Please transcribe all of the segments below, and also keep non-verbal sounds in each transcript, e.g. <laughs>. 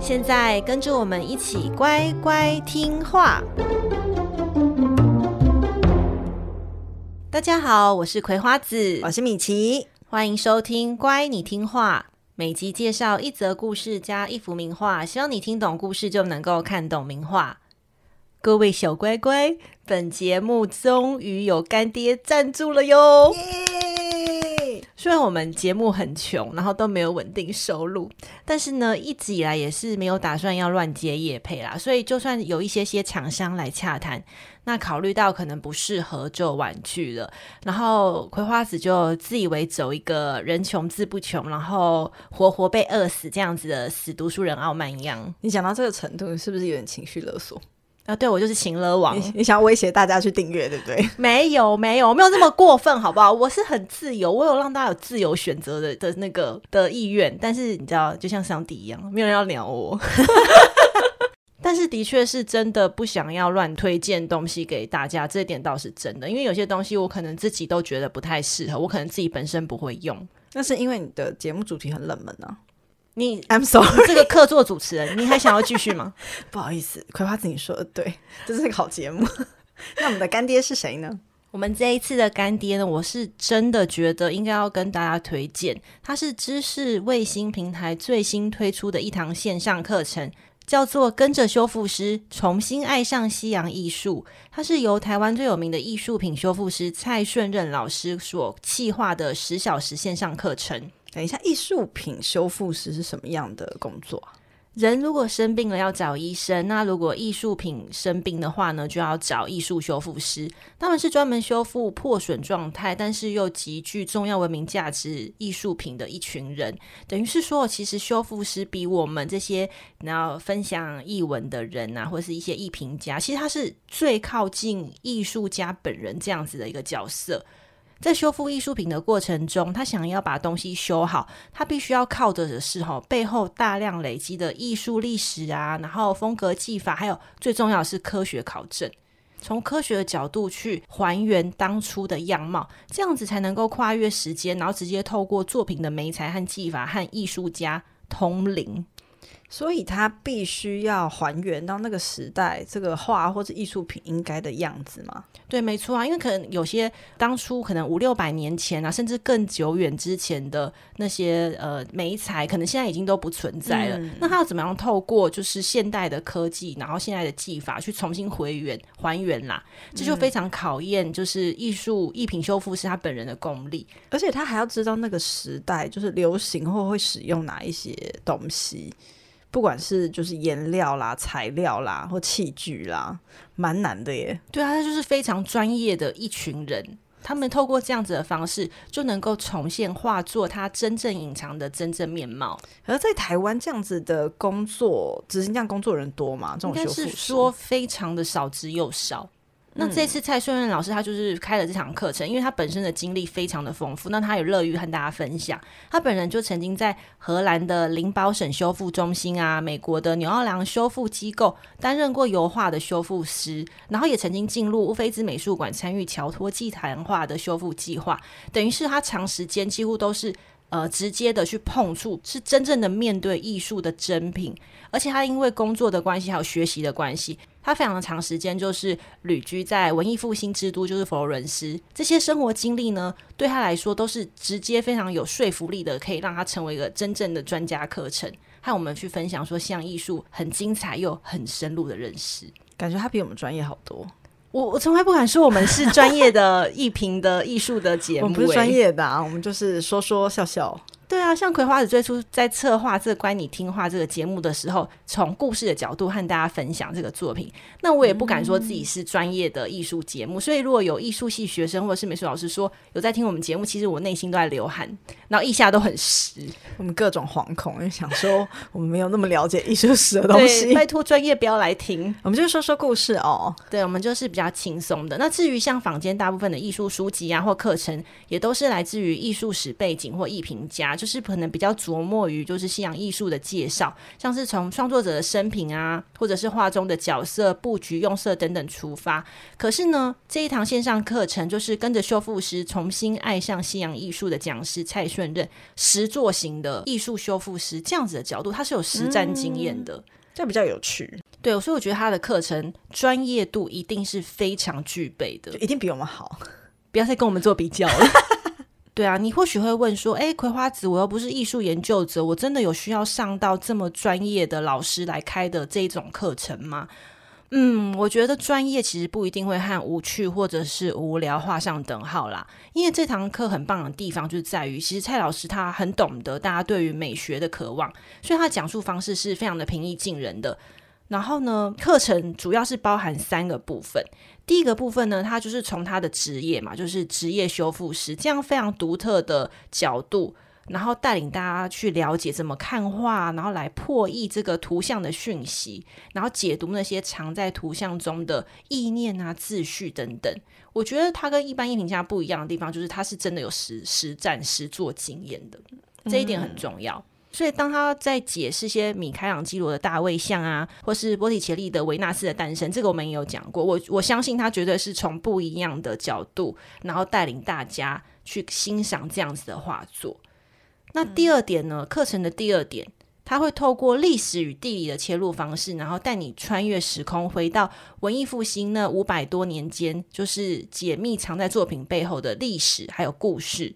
现在跟着我们一起乖乖听话。大家好，我是葵花子，我是米奇，欢迎收听《乖，你听话》。每集介绍一则故事加一幅名画，希望你听懂故事就能够看懂名画。各位小乖乖，本节目终于有干爹赞助了哟！虽然我们节目很穷，然后都没有稳定收入，但是呢，一直以来也是没有打算要乱接业配啦。所以就算有一些些厂商来洽谈，那考虑到可能不适合，就婉拒了。然后葵花子就自以为走一个人穷志不穷，然后活活被饿死这样子的死读书人傲慢一样。你讲到这个程度，是不是有点情绪勒索？啊，对，我就是情勒王。你，你想要威胁大家去订阅，对不对？<laughs> 没有，没有，没有那么过分，好不好？我是很自由，我有让大家有自由选择的的那个的意愿。但是你知道，就像上帝一样，没有人要鸟我。<laughs> 但是的确是真的不想要乱推荐东西给大家，这点倒是真的。因为有些东西我可能自己都觉得不太适合，我可能自己本身不会用。那是因为你的节目主题很冷门呢、啊。你，I'm sorry，这个客座主持人，你还想要继续吗？<laughs> 不好意思，葵花子你说的对，<laughs> 这是个好节目。<laughs> 那我们的干爹是谁呢？我们这一次的干爹呢，我是真的觉得应该要跟大家推荐，它是知识卫星平台最新推出的一堂线上课程，叫做《跟着修复师重新爱上西洋艺术》，它是由台湾最有名的艺术品修复师蔡顺任老师所企划的十小时线上课程。等一下，艺术品修复师是什么样的工作？人如果生病了要找医生，那如果艺术品生病的话呢，就要找艺术修复师。他们是专门修复破损状态，但是又极具重要文明价值艺术品的一群人。等于是说，其实修复师比我们这些然后分享艺文的人啊，或是一些艺评家，其实他是最靠近艺术家本人这样子的一个角色。在修复艺术品的过程中，他想要把东西修好，他必须要靠着的是吼背后大量累积的艺术历史啊，然后风格技法，还有最重要的是科学考证，从科学的角度去还原当初的样貌，这样子才能够跨越时间，然后直接透过作品的媒材和技法和艺术家通灵。所以他必须要还原到那个时代这个画或者艺术品应该的样子吗？对，没错啊，因为可能有些当初可能五六百年前啊，甚至更久远之前的那些呃美材，可能现在已经都不存在了。嗯、那他要怎么样透过就是现代的科技，然后现在的技法去重新回原还原啦？这就非常考验就是艺术艺品修复师他本人的功力，而且他还要知道那个时代就是流行或会使用哪一些东西。不管是就是颜料啦、材料啦或器具啦，蛮难的耶。对啊，他就是非常专业的一群人，他们透过这样子的方式，就能够重现画作它真正隐藏的真正面貌。而在台湾这样子的工作，执行这样工作人多吗？这种修复师应该是说非常的少之又少。那这次蔡顺任老师他就是开了这场课程，因为他本身的经历非常的丰富，那他也乐于和大家分享。他本人就曾经在荷兰的林堡省修复中心啊，美国的纽奥良修复机构担任过油画的修复师，然后也曾经进入乌菲兹美术馆参与乔托祭坛画的修复计划，等于是他长时间几乎都是呃直接的去碰触，是真正的面对艺术的珍品。而且他因为工作的关系还有学习的关系。他非常的长时间就是旅居在文艺复兴之都，就是佛罗伦斯。这些生活经历呢，对他来说都是直接非常有说服力的，可以让他成为一个真正的专家课程，和我们去分享说，像艺术很精彩又很深入的认识。感觉他比我们专业好多。我我从来不敢说我们是专业的艺评的艺术的节目，<laughs> 我们不是专业的啊，我们就是说说笑笑。对啊，像葵花子最初在策划这个“乖，你听话”这个节目的时候，从故事的角度和大家分享这个作品。那我也不敢说自己是专业的艺术节目，嗯、所以如果有艺术系学生或者是美术老师说有在听我们节目，其实我内心都在流汗，然后腋下都很湿。我们各种惶恐，因为想说我们没有那么了解艺术史的东西。拜托专业不要来听，<laughs> 我们就说说故事哦。对，我们就是比较轻松的。那至于像坊间大部分的艺术书籍啊或课程，也都是来自于艺术史背景或艺评家，就是可能比较琢磨于就是西洋艺术的介绍，像是从创作者的生平啊，或者是画中的角色布局、用色等等出发。可是呢，这一堂线上课程就是跟着修复师重新爱上西洋艺术的讲师蔡顺任，实作型的艺术修复师这样子的角度，他是有实战经验的，嗯，这比较有趣。对，所以我觉得他的课程专业度一定是非常具备的，一定比我们好。不要再跟我们做比较了。<laughs> 对啊，你或许会问说：“诶，葵花子，我又不是艺术研究者，我真的有需要上到这么专业的老师来开的这种课程吗？”嗯，我觉得专业其实不一定会和无趣或者是无聊画上等号啦。因为这堂课很棒的地方就是在于，其实蔡老师他很懂得大家对于美学的渴望，所以他讲述方式是非常的平易近人的。然后呢，课程主要是包含三个部分。第一个部分呢，它就是从他的职业嘛，就是职业修复师这样非常独特的角度，然后带领大家去了解怎么看画，然后来破译这个图像的讯息，然后解读那些藏在图像中的意念啊、秩序等等。我觉得他跟一般艺评家不一样的地方，就是他是真的有实实战实做经验的，这一点很重要。嗯所以，当他在解释些米开朗基罗的大卫像啊，或是波提切利的维纳斯的诞生，这个我们也有讲过。我我相信他绝对是从不一样的角度，然后带领大家去欣赏这样子的画作。那第二点呢？课程的第二点，他会透过历史与地理的切入方式，然后带你穿越时空，回到文艺复兴那五百多年间，就是解密藏在作品背后的历史还有故事。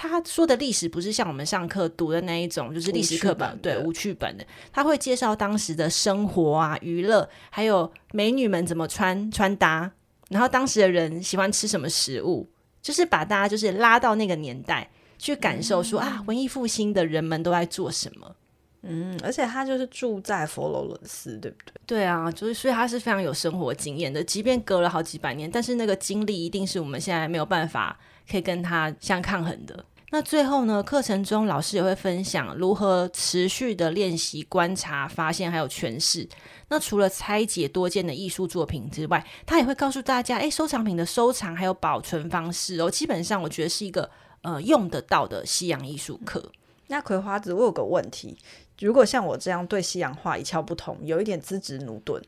他说的历史不是像我们上课读的那一种，就是历史课本，对，无趣本的。他会介绍当时的生活啊、娱乐，还有美女们怎么穿穿搭，然后当时的人喜欢吃什么食物，就是把大家就是拉到那个年代去感受说，说、嗯、啊，文艺复兴的人们都在做什么。嗯，而且他就是住在佛罗伦斯，对不对？对啊，就是所以他是非常有生活经验的，即便隔了好几百年，但是那个经历一定是我们现在没有办法。可以跟他相抗衡的。那最后呢，课程中老师也会分享如何持续的练习观察、发现还有诠释。那除了拆解多件的艺术作品之外，他也会告诉大家，诶，收藏品的收藏还有保存方式哦。基本上我觉得是一个呃用得到的西洋艺术课。那葵花子，我有个问题，如果像我这样对西洋画一窍不通，有一点资质驽钝，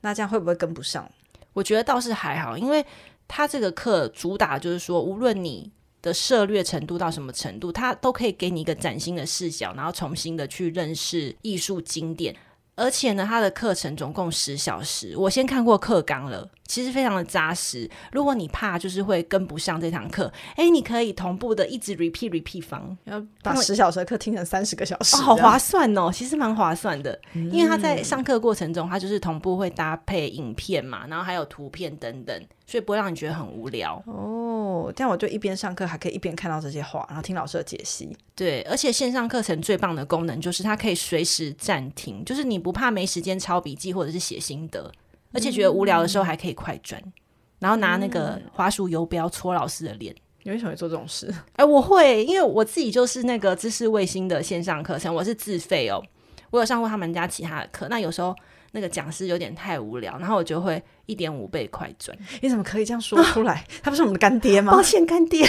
那这样会不会跟不上？我觉得倒是还好，因为。他这个课主打就是说，无论你的涉略程度到什么程度，他都可以给你一个崭新的视角，然后重新的去认识艺术经典。而且呢，他的课程总共十小时，我先看过课纲了。其实非常的扎实。如果你怕就是会跟不上这堂课，哎，你可以同步的一直 repeat repeat 方，要把十小时的课听成三十个小时，哦，好划算哦。其实蛮划算的，嗯，因为他在上课过程中，他就是同步会搭配影片嘛，然后还有图片等等，所以不会让你觉得很无聊哦。这样我就一边上课还可以一边看到这些话，然后听老师的解析。对，而且线上课程最棒的功能就是它可以随时暂停，就是你不怕没时间抄笔记或者是写心得。而且觉得无聊的时候还可以快转，嗯，然后拿那个滑鼠游标戳老师的脸。你为什么会做这种事？哎，我会，因为我自己就是那个知识卫星的线上课程，我是自费哦。我有上过他们家其他的课，那有时候那个讲师有点太无聊，然后我就会一点五倍快转。你怎么可以这样说出来？啊，<laughs> 他不是我们的干爹吗？抱歉，干爹。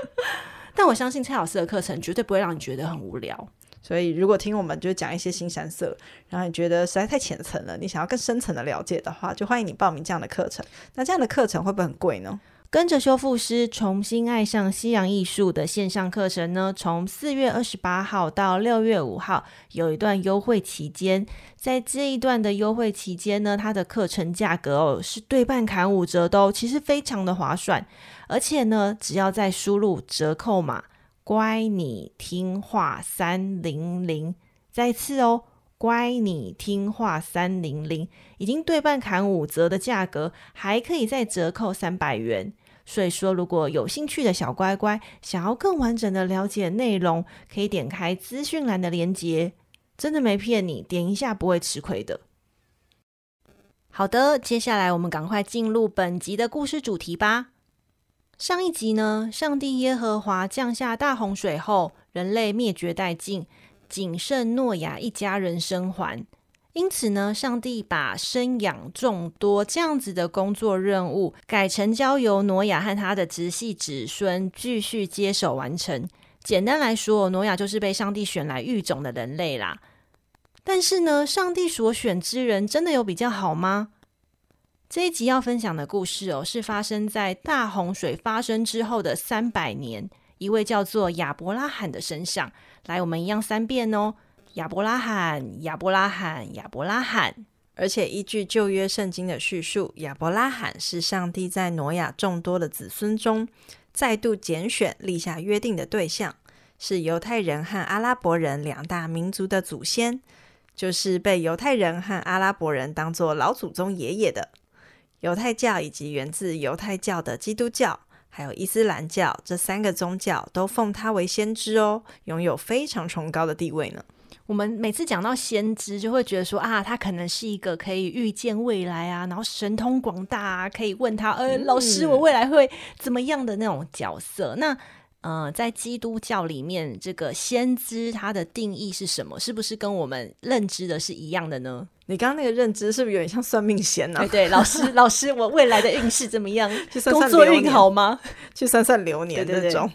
<laughs> 但我相信蔡老师的课程绝对不会让你觉得很无聊。所以，如果听我们就讲一些新山色，然后你觉得实在太浅层了，你想要更深层的了解的话，就欢迎你报名这样的课程。那这样的课程会不会很贵呢？跟着修复师重新爱上西洋艺术的线上课程呢，从四月二十八号到六月五号有一段优惠期间，在这一段的优惠期间呢，它的课程价格哦是对半砍五折的哦，其实非常的划算，而且呢，只要再输入折扣码。乖，你听话三零零，再次哦，乖，你听话三零零，已经对半砍五折的价格，还可以再折扣三百元，所以说，如果有兴趣的小乖乖想要更完整的了解内容，可以点开资讯栏的链接，真的没骗你，点一下不会吃亏的。好的，接下来我们赶快进入本集的故事主题吧。上一集呢，上帝耶和华降下大洪水后，人类灭绝殆尽，仅剩诺亚一家人生还。因此呢，上帝把生养众多这样子的工作任务，改成交由诺亚和他的直系子孙继续接手完成。简单来说，诺亚就是被上帝选来育种的人类啦。但是呢，上帝所选之人真的有比较好吗？这一集要分享的故事哦，是发生在大洪水发生之后的三百年，一位叫做亚伯拉罕的身上。来，我们一样三遍哦。亚伯拉罕，亚伯拉罕，亚伯拉罕。而且依据旧约圣经的叙述，亚伯拉罕是上帝在挪亚众多的子孙中再度拣选、立下约定的对象，是犹太人和阿拉伯人两大民族的祖先，就是被犹太人和阿拉伯人当作老祖宗爷爷的犹太教，以及源自犹太教的基督教，还有伊斯兰教这三个宗教都奉他为先知哦，拥有非常崇高的地位呢。我们每次讲到先知，就会觉得说啊，他可能是一个可以预见未来啊，然后神通广大啊，可以问他，呃，老师，我未来会怎么样的那种角色。那呃，在基督教里面，这个先知他的定义是什么？是不是跟我们认知的是一样的呢？你刚刚那个认知是不是有点像算命仙呢？啊？对对，老师，<laughs> 老师，我未来的运势怎么样？去算算工作运好吗？去算算流年那种。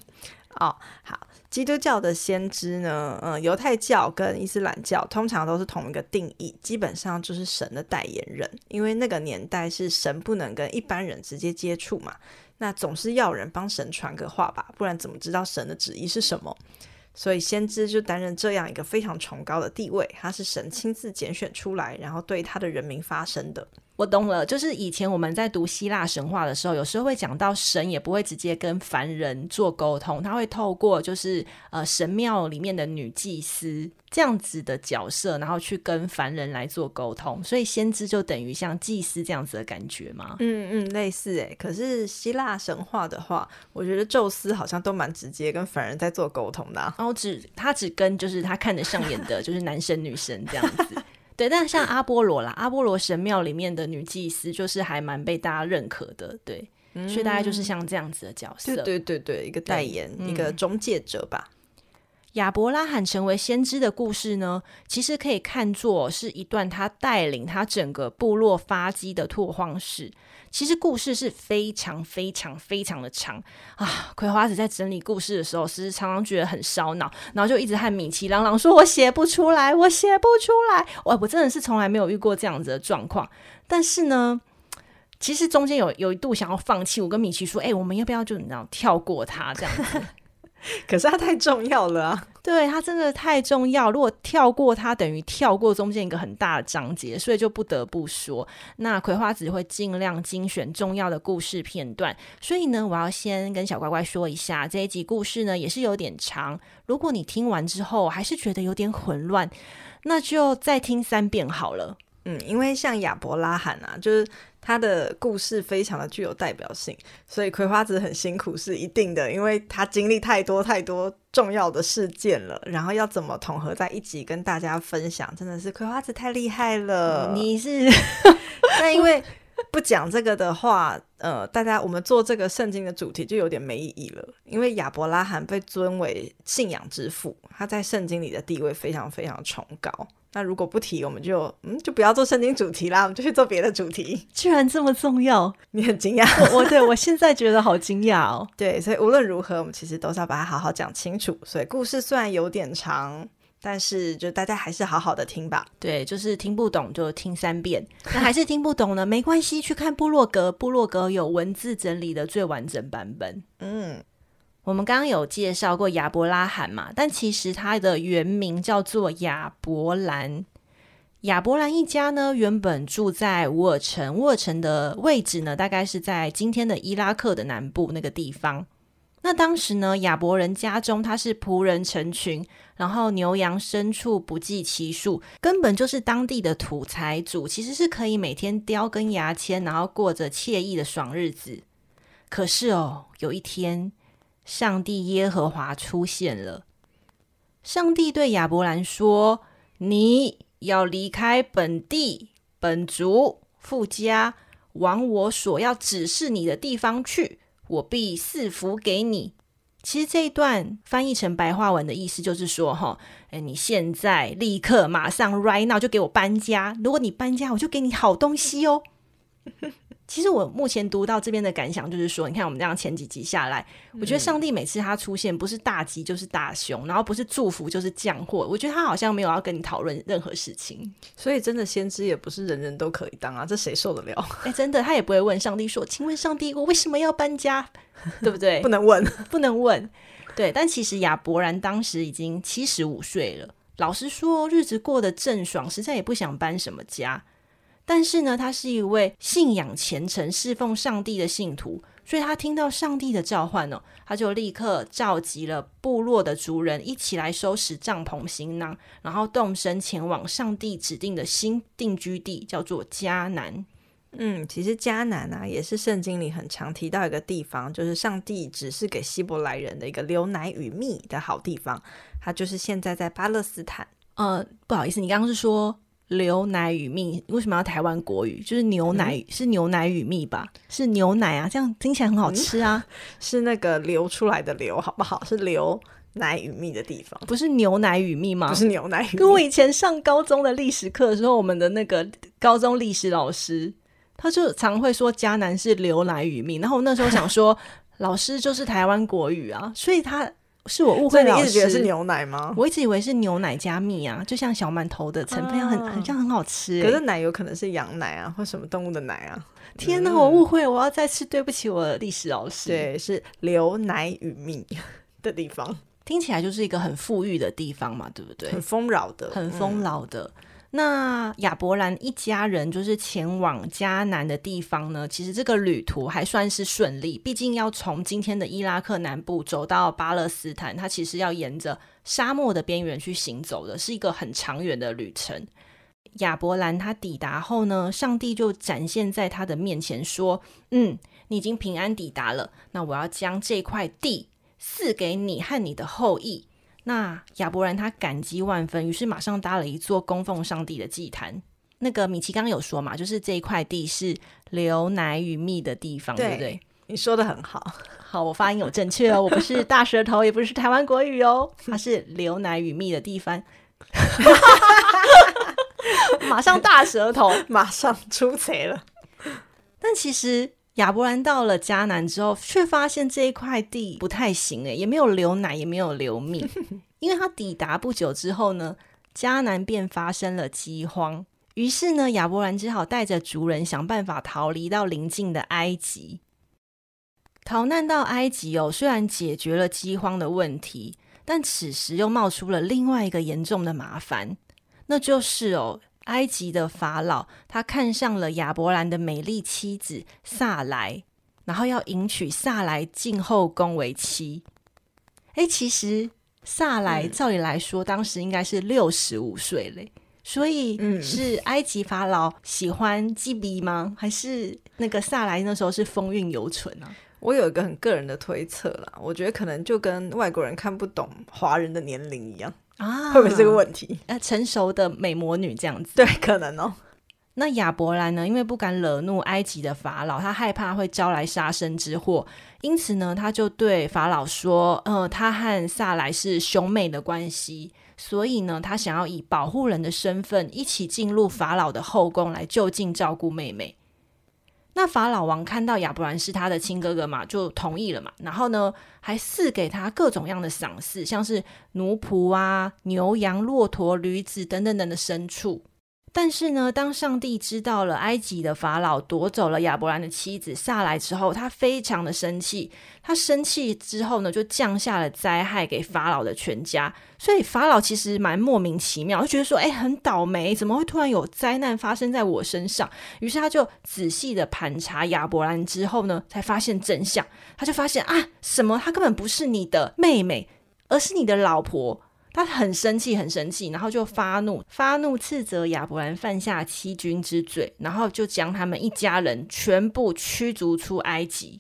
哦，好。基督教的先知呢，嗯，犹太教跟伊斯兰教通常都是同一个定义，基本上就是神的代言人。因为那个年代是神不能跟一般人直接接触嘛，那总是要人帮神传个话吧，不然怎么知道神的旨意是什么？所以先知就担任这样一个非常崇高的地位，他是神亲自拣选出来，然后对他的人民发声的。我懂了，就是以前我们在读希腊神话的时候，有时候会讲到神也不会直接跟凡人做沟通，他会透过就是呃神庙里面的女祭司这样子的角色，然后去跟凡人来做沟通，所以先知就等于像祭司这样子的感觉吗？嗯嗯，类似诶。可是希腊神话的话，我觉得宙斯好像都蛮直接跟凡人在做沟通的啊，然后只他只跟就是他看得上眼的，就是男神女神这样子。对，但像阿波罗啦，阿波罗神庙里面的女祭司就是还蛮被大家认可的，对，嗯、所以大概就是像这样子的角色，对对对对，一个代言，一个中介者吧。亚伯拉罕成为先知的故事呢，其实可以看作是一段他带领他整个部落发迹的拓荒史。其实故事是非常非常非常的长啊！葵花子在整理故事的时候，其实常常觉得很烧脑，然后就一直和米奇嚷嚷说：“我写不出来，我写不出来。”我我真的是从来没有遇过这样子的状况。但是呢，其实中间有有一度想要放弃，我跟米奇说：“哎、我们要不要就你知道跳过它这样子？” <laughs> 可是它太重要了啊！对，它真的太重要，如果跳过它，等于跳过中间一个很大的章节，所以就不得不说，那葵花籽会尽量精选重要的故事片段。所以呢，我要先跟小乖乖说一下，这一集故事呢也是有点长。如果你听完之后还是觉得有点混乱，那就再听三遍好了。嗯，因为像亚伯拉罕啊，就是。他的故事非常的具有代表性，所以葵花子很辛苦是一定的，因为他经历太多太多重要的事件了，然后要怎么统合在一起跟大家分享，真的是葵花子太厉害了。你是，<laughs> 那因为不讲这个的话，呃，大家我们做这个圣经的主题就有点没意义了，因为亚伯拉罕被尊为信仰之父，他在圣经里的地位非常非常崇高。那如果不提，我们就嗯，就不要做圣经主题啦，我们就去做别的主题。居然这么重要，<laughs> 你很惊讶？我对我现在觉得好惊讶哦。对，所以无论如何，我们其实都是要把它好好讲清楚。所以故事虽然有点长，但是就大家还是好好的听吧。对，就是听不懂就听三遍，那还是听不懂呢？没关系，去看部落格，部落格有文字整理的最完整版本。嗯。我们刚刚有介绍过亚伯拉罕嘛，但其实他的原名叫做亚伯兰。亚伯兰一家呢，原本住在乌尔城，乌尔城的位置呢，大概是在今天的伊拉克的南部那个地方。那当时呢，亚伯人家中他是仆人成群，然后牛羊牲畜不计其数，根本就是当地的土财主，其实是可以每天叼根牙签，然后过着惬意的爽日子。可是哦，有一天，上帝耶和华出现了。上帝对亚伯兰说：“你要离开本地、本族、父家，往我所要指示你的地方去，我必赐福给你。”其实这一段翻译成白话文的意思就是说：“哈，哎，你现在立刻马上 right now 就给我搬家。如果你搬家，我就给你好东西哦。”其实我目前读到这边的感想就是说，你看我们这样前几集下来，我觉得上帝每次他出现，不是大吉就是大凶，然后不是祝福就是降祸。我觉得他好像没有要跟你讨论任何事情。所以真的先知也不是人人都可以当啊，这谁受得了？哎，真的，他也不会问上帝说：“请问上帝，我为什么要搬家？”对不对？<laughs> 不能问，不能问。对，但其实亚伯兰当时已经七十五岁了。老实说，日子过得正爽，实在也不想搬什么家。但是呢，他是一位信仰虔诚、侍奉上帝的信徒，所以他听到上帝的召唤哦，他就立刻召集了部落的族人一起来收拾帐篷行囊，然后动身前往上帝指定的新定居地，叫做迦南。嗯，其实迦南啊，也是圣经里很常提到一个地方，就是上帝只是给希伯来人的一个流奶与蜜的好地方，它就是现在在巴勒斯坦。呃，不好意思，你刚刚是说？流奶与蜜为什么要台湾国语？就是牛奶、嗯、是牛奶与蜜吧？是牛奶啊，这样听起来很好吃啊。嗯、<laughs> 是那个流出来的流，好不好？是流奶与蜜的地方，不是牛奶与蜜吗？不是牛奶与蜜。跟我以前上高中的历史课的时候，我们的那个高中历史老师，他就常会说迦南是牛奶与蜜。然后我那时候想说，<laughs> 老师就是台湾国语啊，所以他。是我误会了，你一直觉得是牛奶吗？我一直以为是牛奶加蜜啊，就像小馒头的成分很、啊、很像很好吃、欸。可是奶有可能是羊奶啊，或什么动物的奶啊？天哪，我误会，我要再次对不起我的历史老师。对，是牛奶与蜜 <laughs> 的地方，听起来就是一个很富裕的地方嘛，对不对？很丰饶的，很丰饶的。嗯那亚伯兰一家人就是前往迦南的地方呢，其实这个旅途还算是顺利，毕竟要从今天的伊拉克南部走到巴勒斯坦，它其实要沿着沙漠的边缘去行走的，是一个很长远的旅程。亚伯兰他抵达后呢，上帝就展现在他的面前说：“嗯，你已经平安抵达了，那我要将这块地赐给你和你的后裔。”那亚伯兰他感激万分，于是马上搭了一座供奉上帝的祭坛。那个米奇刚刚有说嘛，就是这一块地是流奶与蜜的地方，对，对不对？你说的很好，<laughs> 好，我发音有正确哦，我不是大舌头，也不是台湾国语哦，<laughs> 它是流奶与蜜的地方。<laughs> 马上大舌头，马上出贼了。但其实。亚伯兰到了迦南之后，却发现这一块地不太行诶，也没有流奶，也没有流蜜。<laughs> 因为他抵达不久之后呢，迦南便发生了饥荒。于是呢，亚伯兰只好带着族人想办法逃离到邻近的埃及。逃难到埃及哦，虽然解决了饥荒的问题，但此时又冒出了另外一个严重的麻烦，那就是哦。埃及的法老，他看上了亚伯兰的美丽妻子萨莱，然后要迎娶萨莱进后宫为妻。哎，其实萨莱照理来说，当时应该是六十五岁嘞，所以是埃及法老喜欢基比吗？还是那个萨莱那时候是风韵犹存啊？我有一个很个人的推测啦，我觉得可能就跟外国人看不懂华人的年龄一样。啊，会不会是这个问题？呃，成熟的美魔女这样子，对，可能哦。那亚伯兰呢？因为不敢惹怒埃及的法老，他害怕会招来杀身之祸，因此呢，他就对法老说：“呃，他和萨莱是兄妹的关系，所以呢，他想要以保护人的身份一起进入法老的后宫来就近照顾妹妹。”那法老王看到亚伯兰是他的亲哥哥嘛，就同意了嘛。然后呢，还赐给他各种样的赏赐，像是奴仆啊、牛羊、骆驼、驴子等等等的牲畜。但是呢，当上帝知道了埃及的法老夺走了亚伯兰的妻子下来之后，他非常的生气。他生气之后呢，就降下了灾害给法老的全家。所以法老其实蛮莫名其妙，就觉得说，哎，很倒霉，怎么会突然有灾难发生在我身上？于是他就仔细的盘查亚伯兰之后呢，才发现真相。他就发现啊，什么？他根本不是你的妹妹，而是你的老婆。他很生气，很生气，然后就发怒，发怒斥责亚伯兰犯下欺君之罪，然后就将他们一家人全部驱逐出埃及。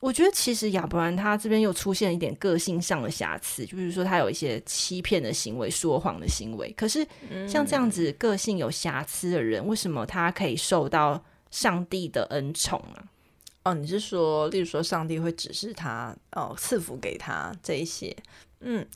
我觉得其实亚伯兰他这边又出现一点个性上的瑕疵，就是说他有一些欺骗的行为、说谎的行为。可是像这样子个性有瑕疵的人，为什么他可以受到上帝的恩宠啊？哦，你是说，例如说上帝会指示他哦，赐福给他这一些？嗯。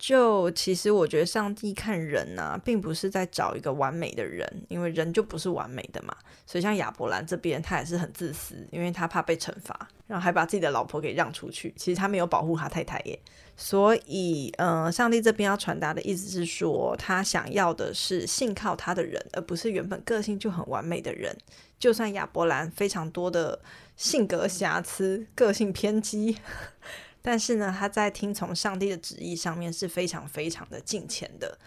就其实我觉得上帝看人呢、啊，并不是在找一个完美的人，因为人就不是完美的嘛。所以像亚伯兰这边，他也是很自私，因为他怕被惩罚，然后还把自己的老婆给让出去。其实他没有保护他太太耶。所以，嗯、上帝这边要传达的意思是说，他想要的是信靠他的人，而不是原本个性就很完美的人。就算亚伯兰非常多的性格瑕疵、个性偏激。但是呢，他在听从上帝的旨意上面是非常非常的敬虔的。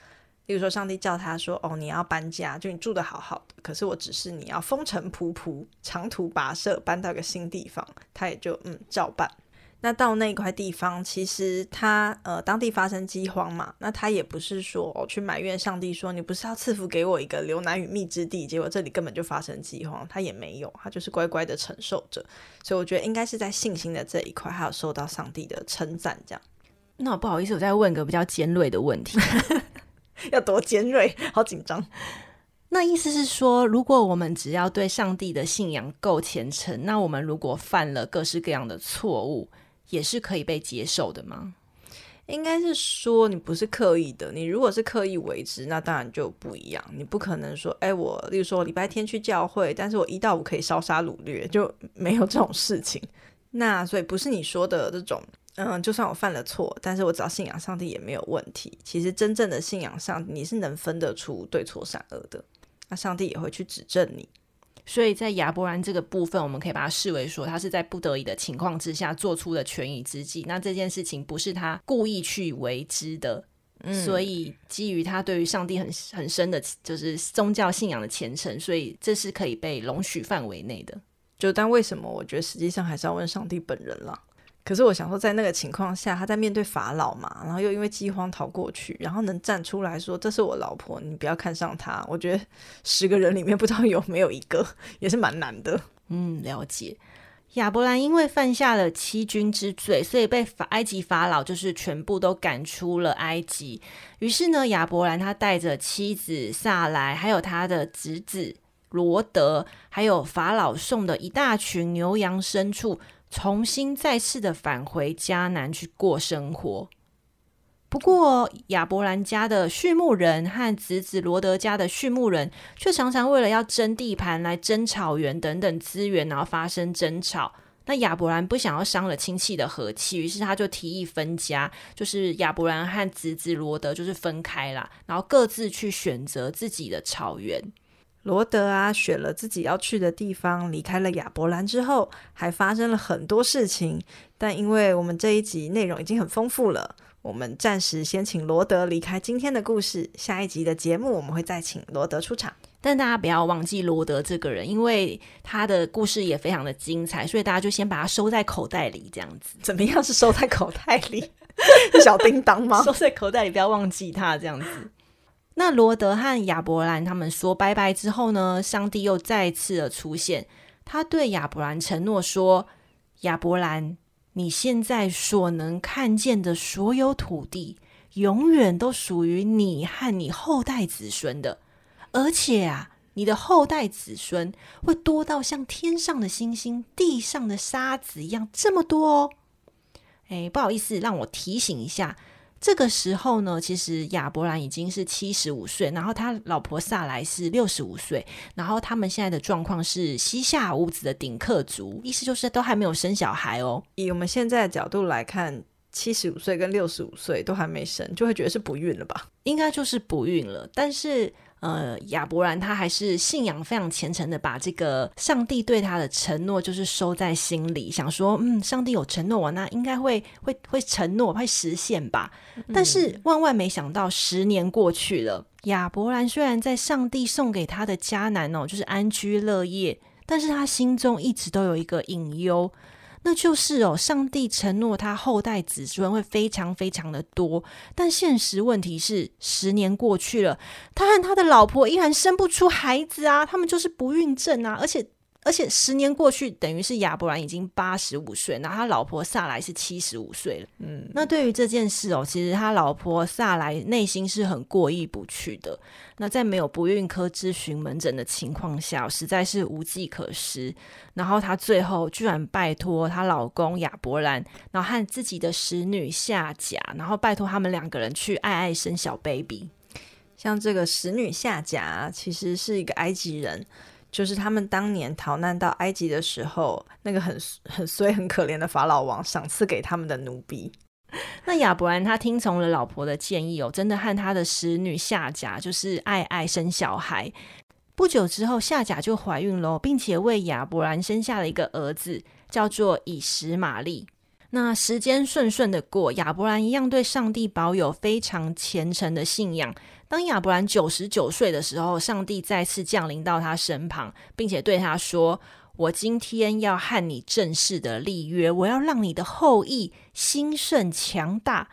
例如说，上帝叫他说：“哦，你要搬家，就你住的好好的，可是我只是你要风尘仆仆、长途跋涉，搬到一个新地方。”他也就嗯照办。那到那块地方，其实他呃当地发生饥荒嘛，那他也不是说、哦、去埋怨上帝说，你不是要赐福给我一个流奶与蜜之地，结果这里根本就发生饥荒，他也没有，他就是乖乖的承受着。所以我觉得应该是在信心的这一块，还有受到上帝的称赞。这样，那我不好意思，我再问个比较尖锐的问题，<laughs> 要多尖锐？好紧张。那意思是说，如果我们只要对上帝的信仰够虔诚，那我们如果犯了各式各样的错误，也是可以被接受的吗？应该是说你不是刻意的，你如果是刻意为之，那当然就不一样。你不可能说，哎，我例如说礼拜天去教会，但是我一到五可以烧杀掳掠，就没有这种事情。那所以不是你说的这种，嗯，<laughs> 就算我犯了错，但是我只要信仰上帝也没有问题。其实真正的信仰上，你是能分得出对错善恶的，那上帝也会去指正你。所以在亚伯兰这个部分，我们可以把它视为说，他是在不得已的情况之下做出的权宜之计。那这件事情不是他故意去为之的，嗯，所以基于他对于上帝很很深的，就是宗教信仰的虔诚，所以这是可以被容许范围内的。就但为什么？我觉得实际上还是要问上帝本人了。可是我想说，在那个情况下，他在面对法老嘛，然后又因为饥荒逃过去，然后能站出来说：“这是我老婆，你不要看上她。”我觉得十个人里面不知道有没有一个，也是蛮难的。嗯，了解。亚伯兰因为犯下了欺君之罪，所以被法埃及法老就是全部都赶出了埃及。于是呢，亚伯兰他带着妻子萨莱，还有他的侄子罗德，还有法老送的一大群牛羊牲畜。重新再次的返回迦南去过生活。不过，亚伯兰家的畜牧人和侄子罗德家的畜牧人，却常常为了要争地盘、来争草原等等资源，然后发生争吵。那亚伯兰不想要伤了亲戚的和气，于是他就提议分家，就是亚伯兰和侄子罗德就是分开了，然后各自去选择自己的草原。罗德啊，选了自己要去的地方，离开了亚伯兰之后，还发生了很多事情。但因为我们这一集内容已经很丰富了，我们暂时先请罗德离开今天的故事。下一集的节目，我们会再请罗德出场。但大家不要忘记罗德这个人，因为他的故事也非常的精彩，所以大家就先把它收在口袋里，这样子。怎么样是收在口袋里？<laughs> 小叮当吗？<laughs> 收在口袋里，不要忘记他，这样子。那罗德和亚伯兰他们说拜拜之后呢，上帝又再次的出现，他对亚伯兰承诺说：“亚伯兰，你现在所能看见的所有土地，永远都属于你和你后代子孙的，而且啊，你的后代子孙会多到像天上的星星、地上的沙子一样这么多哦。”哎，不好意思，让我提醒一下。这个时候呢，其实亚伯兰已经是七十五岁，然后他老婆萨莱是六十五岁，然后他们现在的状况是膝下无子的顶客族，意思就是都还没有生小孩哦。以我们现在的角度来看，七十五岁跟六十五岁都还没生，就会觉得是不孕了吧？应该就是不孕了，但是。呃，亚伯兰他还是信仰非常虔诚的，把这个上帝对他的承诺就是收在心里，想说，嗯，上帝有承诺我，那应该会会会承诺会实现吧。但是万万没想到，十年过去了，亚伯兰虽然在上帝送给他的迦南哦，就是安居乐业，但是他心中一直都有一个隐忧。那就是哦，上帝承诺他后代子孙会非常非常的多，但现实问题是，十年过去了，他和他的老婆依然生不出孩子啊，他们就是不孕症啊，而且而且十年过去，等于是亚伯兰已经八十五岁，然后他老婆萨莱是七十五岁了。嗯，那对于这件事哦，其实他老婆萨莱内心是很过意不去的。那在没有不孕科咨询门诊的情况下，实在是无计可施。然后她最后居然拜托她老公亚伯兰，然后和自己的使女夏甲，然后拜托他们两个人去爱爱生小 baby。像这个使女夏甲，其实是一个埃及人。就是他们当年逃难到埃及的时候，那个很很衰、很可怜的法老王赏赐给他们的奴婢。那亚伯兰他听从了老婆的建议哦，真的和他的使女夏甲就是爱爱生小孩。不久之后，夏甲就怀孕喽，并且为亚伯兰生下了一个儿子，叫做以实玛利。那时间顺顺的过，亚伯兰一样对上帝保有非常虔诚的信仰。当亚伯兰九十九岁的时候，上帝再次降临到他身旁，并且对他说：“我今天要和你正式的立约，我要让你的后裔兴盛强大。”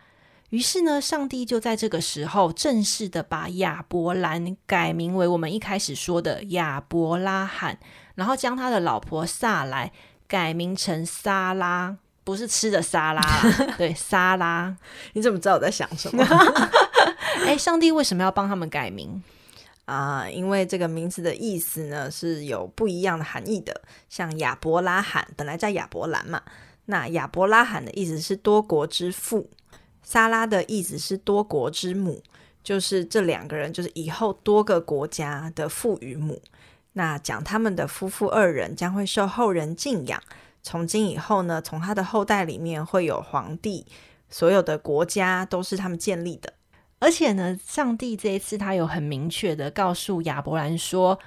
于是呢，上帝就在这个时候正式的把亚伯兰改名为我们一开始说的亚伯拉罕，然后将他的老婆萨莱改名成撒拉。不是吃的沙拉，<laughs> 对，沙拉。你怎么知道我在想什么？哎，上帝为什么要帮他们改名啊？因为这个名字的意思呢是有不一样的含义的。像亚伯拉罕本来叫亚伯兰嘛，那亚伯拉罕的意思是多国之父，沙拉的意思是多国之母，就是这两个人就是以后多个国家的父与母。那讲他们的夫妇二人将会受后人敬仰。从今以后呢，从他的后代里面会有皇帝，所有的国家都是他们建立的。而且呢，上帝这一次他有很明确的告诉亚伯兰说，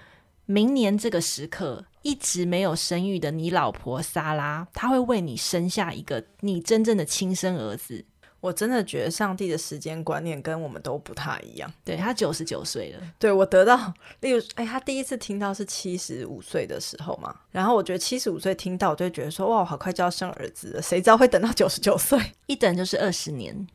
明年这个时刻一直没有生育的你老婆撒拉，他会为你生下一个你真正的亲生儿子。我真的觉得上帝的时间观念跟我们都不太一样。对，他九十九岁了。对，我得到，例如，哎，他第一次听到是七十五岁的时候嘛。然后我觉得七十五岁听到，我就会觉得说，哇，好快就要生儿子了。谁知道会等到九十九岁？<laughs> 一等就是二十年，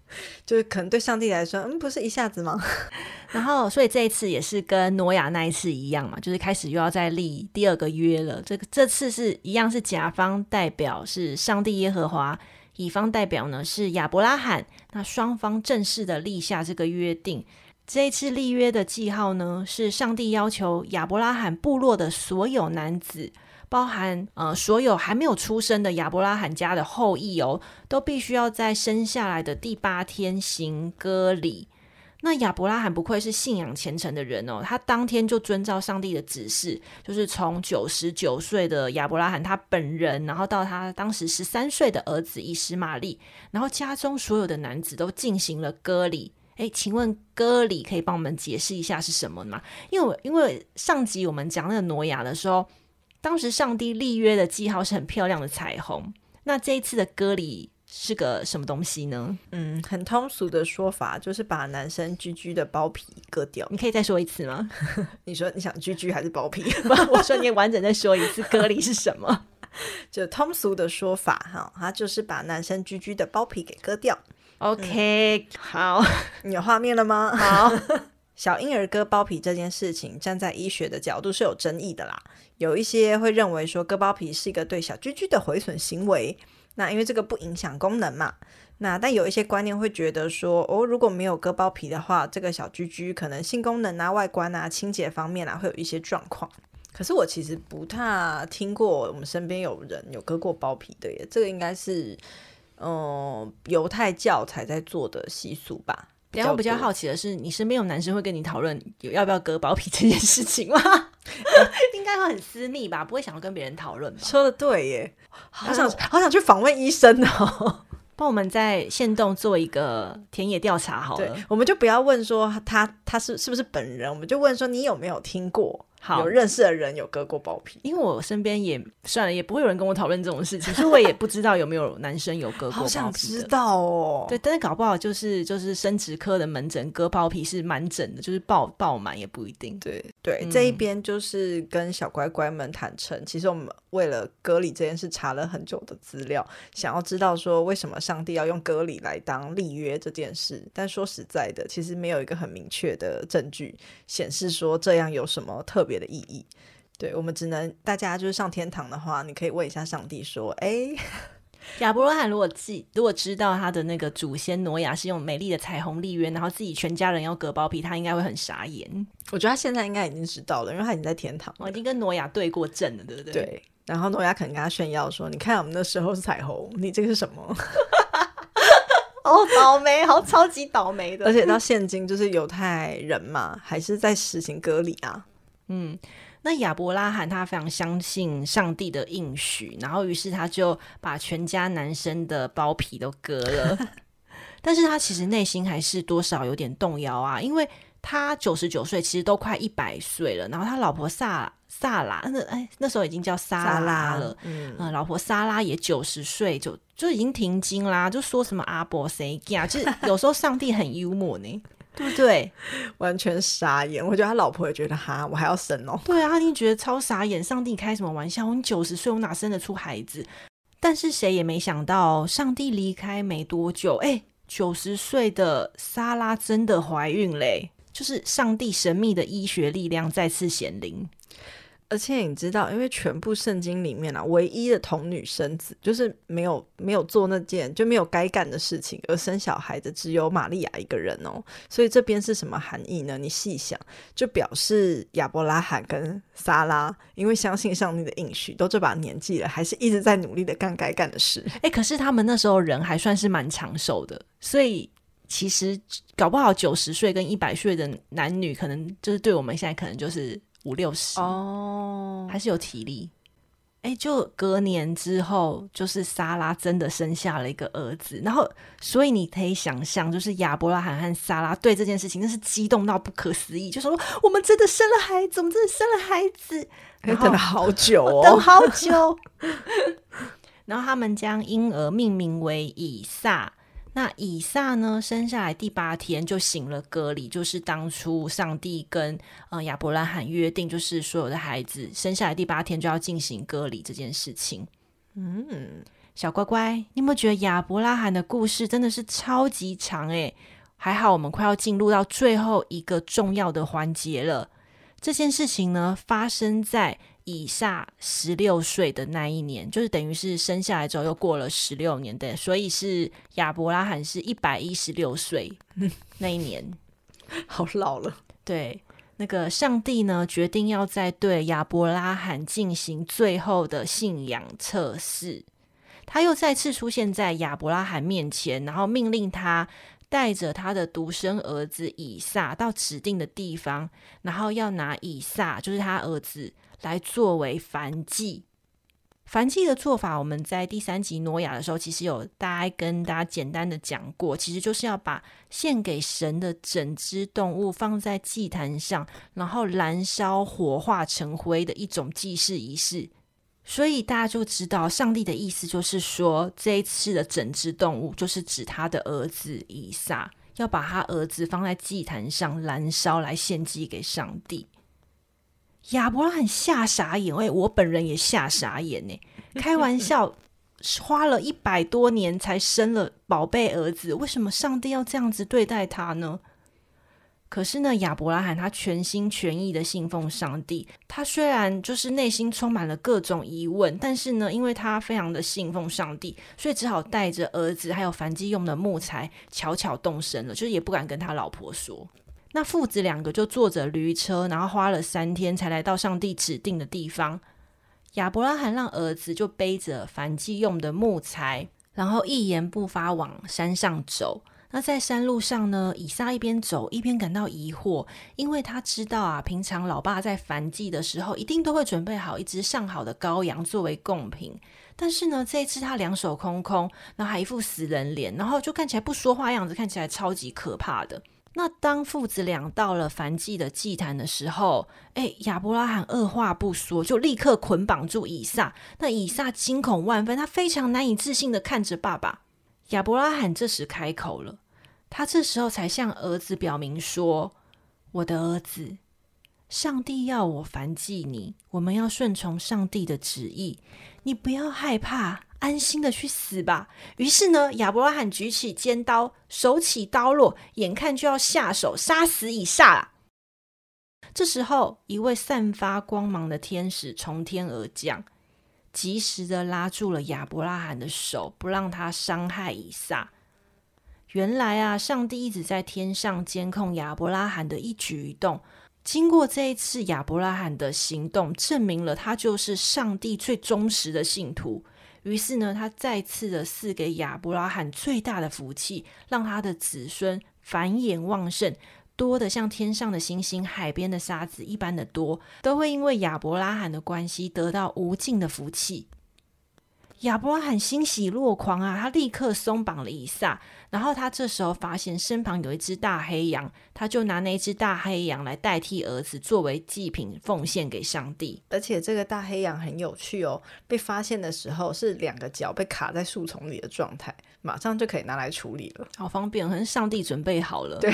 就是可能对上帝来说，嗯，不是一下子吗？<laughs> 然后，所以这一次也是跟挪亚那一次一样嘛，就是开始又要再立第二个约了。这个这次是一样，是甲方代表是上帝耶和华。乙方代表呢是亚伯拉罕，那双方正式的立下这个约定。这一次立约的记号呢，是上帝要求亚伯拉罕部落的所有男子，包含呃所有还没有出生的亚伯拉罕家的后裔哦，都必须要在生下来的第八天行割礼。那亚伯拉罕不愧是信仰虔诚的人哦，他当天就遵照上帝的指示，就是从九十九岁的亚伯拉罕他本人，然后到他当时十三岁的儿子以实玛利，然后家中所有的男子都进行了割礼。诶，请问割礼可以帮我们解释一下是什么吗？因为因为上集我们讲那个挪亚的时候，当时上帝立约的记号是很漂亮的彩虹，那这一次的割礼。是个什么东西呢？嗯，很通俗的说法就是把男生居居的包皮割掉。你可以再说一次吗？<laughs> 你说你想居居还是包皮？我说你完整再说一次，割离是什么？<laughs> 就通俗的说法哈，它就是把男生居居的包皮给割掉。OK，、嗯、好，你有画面了吗？好，<laughs> 小婴儿割包皮这件事情，站在医学的角度是有争议的啦。有一些会认为说割包皮是一个对小居居的毁损行为。那因为这个不影响功能嘛，那但有一些观念会觉得说，哦，如果没有割包皮的话，这个小居居可能性功能啊、外观啊、清洁方面啊会有一些状况。可是我其实不太听过我们身边有人有割过包皮的耶，这个应该是嗯犹太教才在做的习俗吧。然后我比较好奇的是，你身边有男生会跟你讨论有要不要割包皮这件事情吗？<laughs> 应该会很私密吧，不会想要跟别人讨论吧？说的对耶，好想好想去访问医生哦，<laughs> 帮我们在限动做一个田野调查好了。对，我们就不要问说他他是是不是本人，我们就问说你有没有听过。好，有认识的人有割过包皮，因为我身边也算了，也不会有人跟我讨论这种事情，所以我也不知道有没有男生有割过包皮。好想知道哦。对，但是搞不好就是就是生殖科的门诊割包皮是满诊的，就是爆爆满也不一定。对对，嗯、这一边就是跟小乖乖们坦诚，其实我们为了割礼这件事查了很久的资料，想要知道说为什么上帝要用割礼来当立约这件事，但说实在的，其实没有一个很明确的证据显示说这样有什么特别别的意义，对，我们只能大家就是上天堂的话，你可以问一下上帝说：“哎，<laughs> 亚伯罗罕如果记如果知道他的那个祖先挪亚是用美丽的彩虹立约，然后自己全家人要割包皮，他应该会很傻眼。我觉得他现在应该已经知道了，因为他已经在天堂，我已经跟挪亚对过阵了，对不对？对。然后挪亚可能跟他炫耀说：“你看我们那时候是彩虹，你这个是什么？”好 <laughs> 倒霉，好超级倒霉的。<laughs> 而且到现今，就是犹太人嘛，还是在实行割礼啊。嗯。那亚伯拉罕他非常相信上帝的应许，然后于是他就把全家男生的包皮都割了，<laughs> 但是他其实内心还是多少有点动摇啊，因为他九十九岁，其实都快一百岁了，然后他老婆萨萨拉，那哎那时候已经叫撒拉了，嗯、呃，老婆撒拉也九十岁，就就已经停经啦，就说什么阿伯谁呀，就是有时候上帝很幽默呢。对不对？<laughs> 完全傻眼。我觉得他老婆也觉得哈，我还要生哦。对啊，他一定觉得超傻眼。上帝开什么玩笑？我九十岁，我哪生得出孩子？但是谁也没想到，上帝离开没多久，哎，九十岁的莎拉真的怀孕嘞！就是上帝神秘的医学力量再次显灵。而且你知道，因为全部圣经里面啊，唯一的童女生子，就是没有没有做那件就没有该干的事情而生小孩的，只有玛利亚一个人哦。所以这边是什么含义呢？你细想，就表示亚伯拉罕跟撒拉因为相信上帝的应许，都这把年纪了，还是一直在努力的干该干的事。<laughs> 哎，可是他们那时候人还算是蛮长寿的，所以其实搞不好九十岁跟一百岁的男女，可能就是对我们现在可能就是。五六十哦，oh. 还是有体力。哎，就隔年之后，就是莎拉真的生下了一个儿子。然后，所以你可以想象，就是亚伯拉罕和莎拉对这件事情，真是激动到不可思议，就说：“我们真的生了孩子，我们真的生了孩子。”然后等了好久哦，等好久。<laughs> 然后他们将婴儿命名为以撒。那以撒呢，生下来第八天就行了割礼，就是当初上帝跟呃亚伯拉罕约定，就是所有的孩子生下来第八天就要进行割礼这件事情。嗯，小乖乖，你有没有觉得亚伯拉罕的故事真的是超级长诶？还好我们快要进入到最后一个重要的环节了。这件事情呢，发生在。以撒十六岁的那一年，就是等于是生下来之后又过了十六年的，所以是亚伯拉罕是一百一十六岁那一年，<laughs> 好老了。对，那个上帝呢，决定要在对亚伯拉罕进行最后的信仰测试，他又再次出现在亚伯拉罕面前，然后命令他带着他的独生儿子以撒到指定的地方，然后要拿以撒，就是他儿子。来作为燔祭，燔祭的做法，我们在第三集挪亚的时候，其实有大概跟大家简单的讲过，其实就是要把献给神的整只动物放在祭坛上，然后燃烧火化成灰的一种祭祀仪式。所以大家就知道，上帝的意思就是说，这一次的整只动物就是指他的儿子以撒，要把他儿子放在祭坛上燃烧来献祭给上帝。亚伯拉罕吓傻眼，哎，我本人也吓傻眼呢。<laughs> 开玩笑，花了一百多年才生了宝贝儿子，为什么上帝要这样子对待他呢？可是呢，亚伯拉罕他全心全意的信奉上帝，他虽然就是内心充满了各种疑问，但是呢，因为他非常的信奉上帝，所以只好带着儿子还有燔祭用的木材，悄悄动身了，就是也不敢跟他老婆说。那父子两个就坐着驴车，然后花了三天才来到上帝指定的地方。亚伯拉罕让儿子就背着燔祭用的木材，然后一言不发往山上走。那在山路上呢，以撒一边走一边感到疑惑，因为他知道啊，平常老爸在燔祭的时候一定都会准备好一只上好的羔羊作为贡品，但是呢，这一次他两手空空，然后还一副死人脸，然后就看起来不说话样子，看起来超级可怕的。那当父子俩到了燔祭的祭坛的时候，哎，亚伯拉罕二话不说，就立刻捆绑住以撒。那以撒惊恐万分，他非常难以置信的看着爸爸。亚伯拉罕这时开口了，他这时候才向儿子表明说：“我的儿子，上帝要我燔祭你，我们要顺从上帝的旨意，你不要害怕。”安心的去死吧。于是呢，亚伯拉罕举起尖刀，手起刀落，眼看就要下手杀死以撒了。这时候，一位散发光芒的天使从天而降，及时的拉住了亚伯拉罕的手，不让他伤害以撒。原来啊，上帝一直在天上监控亚伯拉罕的一举一动。经过这一次亚伯拉罕的行动，证明了他就是上帝最忠实的信徒。于是呢，他再次的赐给亚伯拉罕最大的福气，让他的子孙繁衍旺盛，多的像天上的星星、海边的沙子一般的多，都会因为亚伯拉罕的关系得到无尽的福气。亚伯拉罕欣喜若狂啊！他立刻松绑了以撒，然后他这时候发现身旁有一只大黑羊，他就拿那只大黑羊来代替儿子作为祭品奉献给上帝。而且这个大黑羊很有趣哦，被发现的时候是两个脚被卡在树丛里的状态，马上就可以拿来处理了，好方便，可能上帝准备好了。对。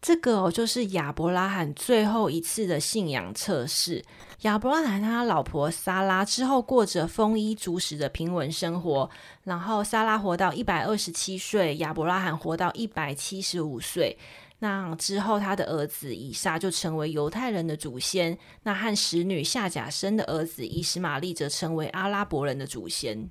这个哦，就是亚伯拉罕最后一次的信仰测试。亚伯拉罕他老婆撒拉之后过着丰衣足食的平稳生活，然后撒拉活到一百二十七岁，亚伯拉罕活到一百七十五岁。那之后，他的儿子以撒就成为犹太人的祖先。那和使女夏甲生的儿子以实玛利则成为阿拉伯人的祖先。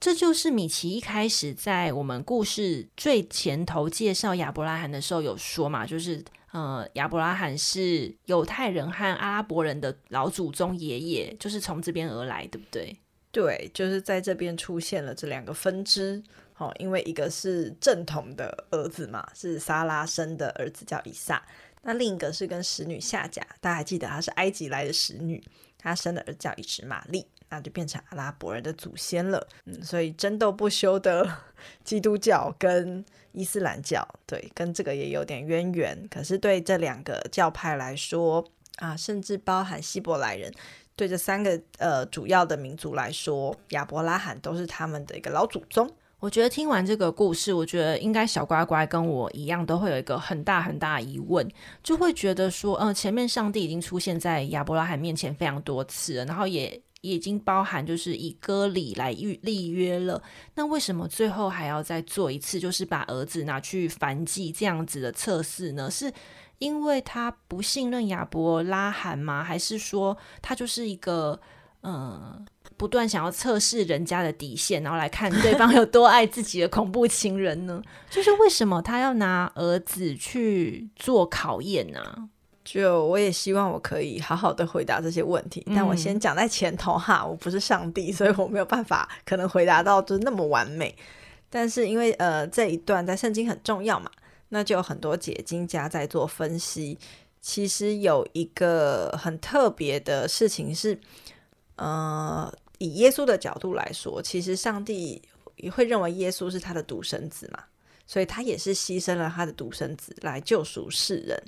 这就是米奇一开始在我们故事最前头介绍亚伯拉罕的时候有说嘛，就是呃，亚伯拉罕是犹太人和阿拉伯人的老祖宗爷爷，就是从这边而来，对不对？对，就是在这边出现了这两个分支，哦，因为一个是正统的儿子嘛，是撒拉生的儿子叫以撒，那另一个是跟使女夏甲，大家还记得她是埃及来的使女，她生的儿子叫以实玛利。那就变成阿拉伯人的祖先了，嗯，所以争斗不休的 <laughs> 基督教跟伊斯兰教，对，跟这个也有点渊源。可是对这两个教派来说啊，甚至包含希伯来人，对这三个呃主要的民族来说，亚伯拉罕都是他们的一个老祖宗。我觉得听完这个故事，我觉得应该小乖乖跟我一样，都会有一个很大很大的疑问，就会觉得说，嗯、前面上帝已经出现在亚伯拉罕面前非常多次了，然后也。已经包含就是以割礼来预立约了，那为什么最后还要再做一次，就是把儿子拿去反祭这样子的测试呢？是因为他不信任亚伯拉罕吗？还是说他就是一个呃不断想要测试人家的底线，然后来看对方有多爱自己的恐怖情人呢？就是为什么他要拿儿子去做考验呢？就我也希望我可以好好的回答这些问题，但我先讲在前头哈，我不是上帝，所以我没有办法可能回答到就那么完美。但是因为呃这一段在圣经很重要嘛，那就有很多解经家在做分析。其实有一个很特别的事情是，呃，以耶稣的角度来说，其实上帝也会认为耶稣是他的独生子嘛，所以他也是牺牲了他的独生子来救赎世人。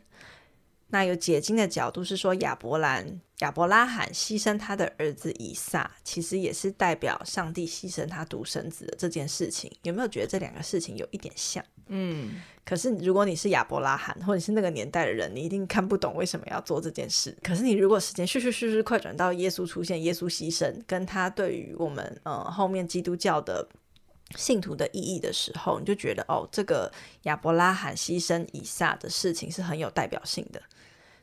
那有解经的角度是说，亚伯兰、亚伯拉罕牺牲他的儿子以撒，其实也是代表上帝牺牲他独生子的这件事情。有没有觉得这两个事情有一点像？嗯，可是如果你是亚伯拉罕，或者是那个年代的人，你一定看不懂为什么要做这件事。可是你如果时间咻咻咻咻快转到耶稣出现，耶稣牺牲，跟他对于我们呃后面基督教的。信徒的意义的时候，你就觉得哦，这个亚伯拉罕牺牲以撒的事情是很有代表性的。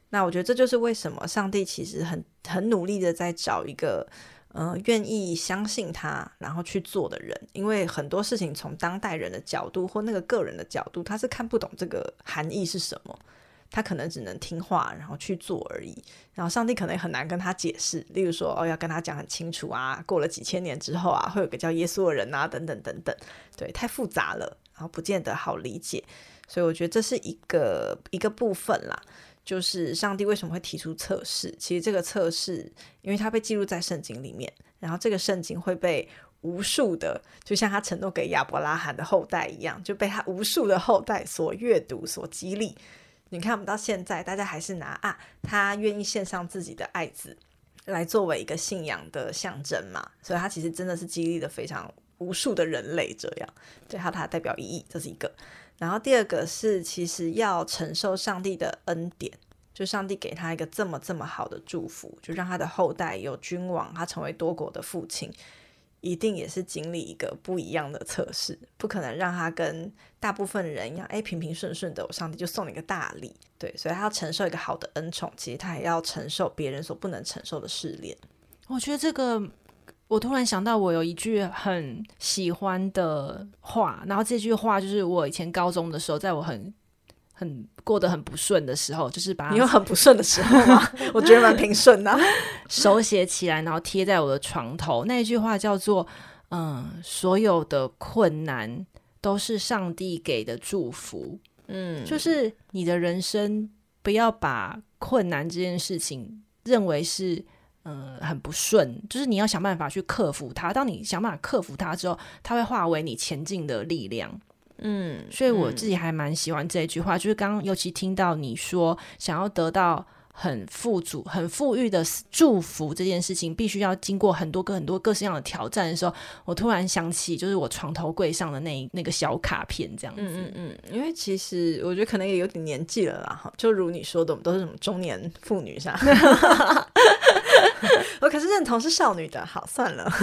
那我觉得这就是为什么上帝其实很很努力的在找一个呃愿意相信他然后去做的人，因为很多事情从当代人的角度或那个个人的角度，他是看不懂这个含义是什么。他可能只能听话，然后去做而已。然后上帝可能也很难跟他解释，例如说，哦，要跟他讲很清楚啊，过了几千年之后啊，会有个叫耶稣的人啊，等等等等。对，太复杂了，然后不见得好理解。所以我觉得这是一个一个部分啦，就是上帝为什么会提出测试？其实这个测试，因为它被记录在圣经里面，然后这个圣经会被无数的，就像他承诺给亚伯拉罕的后代一样，就被他无数的后代所阅读、所激励。你看，我们到现在，大家还是拿啊，他愿意献上自己的爱子来作为一个信仰的象征嘛，所以他其实真的是激励了非常无数的人类这样，对，他它代表意义，这是一个。然后第二个是，其实要承受上帝的恩典，就上帝给他一个这么这么好的祝福，就让他的后代有君王，他成为多国的父亲。一定也是经历一个不一样的测试，不可能让他跟大部分人一样，哎，平平顺顺的，我上帝就送你一个大礼，对，所以他要承受一个好的恩宠，其实他也要承受别人所不能承受的试炼。我觉得这个，我突然想到，我有一句很喜欢的话，然后这句话就是我以前高中的时候，在我很很过得很不顺的时候，就是把你有很不顺的时候吗？<laughs> 我觉得蛮平顺的，<laughs> 手写起来，然后贴在我的床头。那一句话叫做：“嗯，所有的困难都是上帝给的祝福。”嗯，就是你的人生不要把困难这件事情认为是嗯很不顺，就是你要想办法去克服它。当你想办法克服它之后，它会化为你前进的力量。嗯，所以我自己还蛮喜欢这一句话，嗯、就是刚刚尤其听到你说想要得到很富足、很富裕的祝福这件事情，必须要经过很多个、很多各式样的挑战的时候，我突然想起，就是我床头柜上的那那个小卡片，这样子。嗯嗯嗯，因为其实我觉得可能也有点年纪了啦，哈，就如你说的，我们都是什么中年妇女，是吧？<laughs> 我可是认同是少女的，好，算了。<laughs>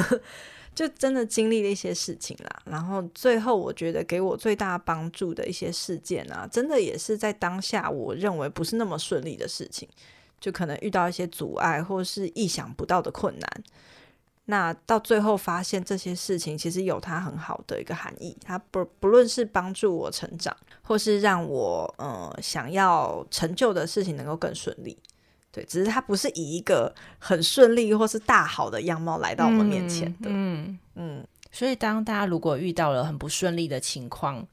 就真的经历了一些事情啦，然后最后我觉得给我最大帮助的一些事件啊，真的也是在当下我认为不是那么顺利的事情，就可能遇到一些阻碍或是意想不到的困难。那到最后发现这些事情其实有它很好的一个含义，它不不论是帮助我成长，或是让我呃想要成就的事情能够更顺利。对，只是他不是以一个很顺利或是大好的样貌来到我们面前的。嗯嗯，嗯，所以当大家如果遇到了很不顺利的情况，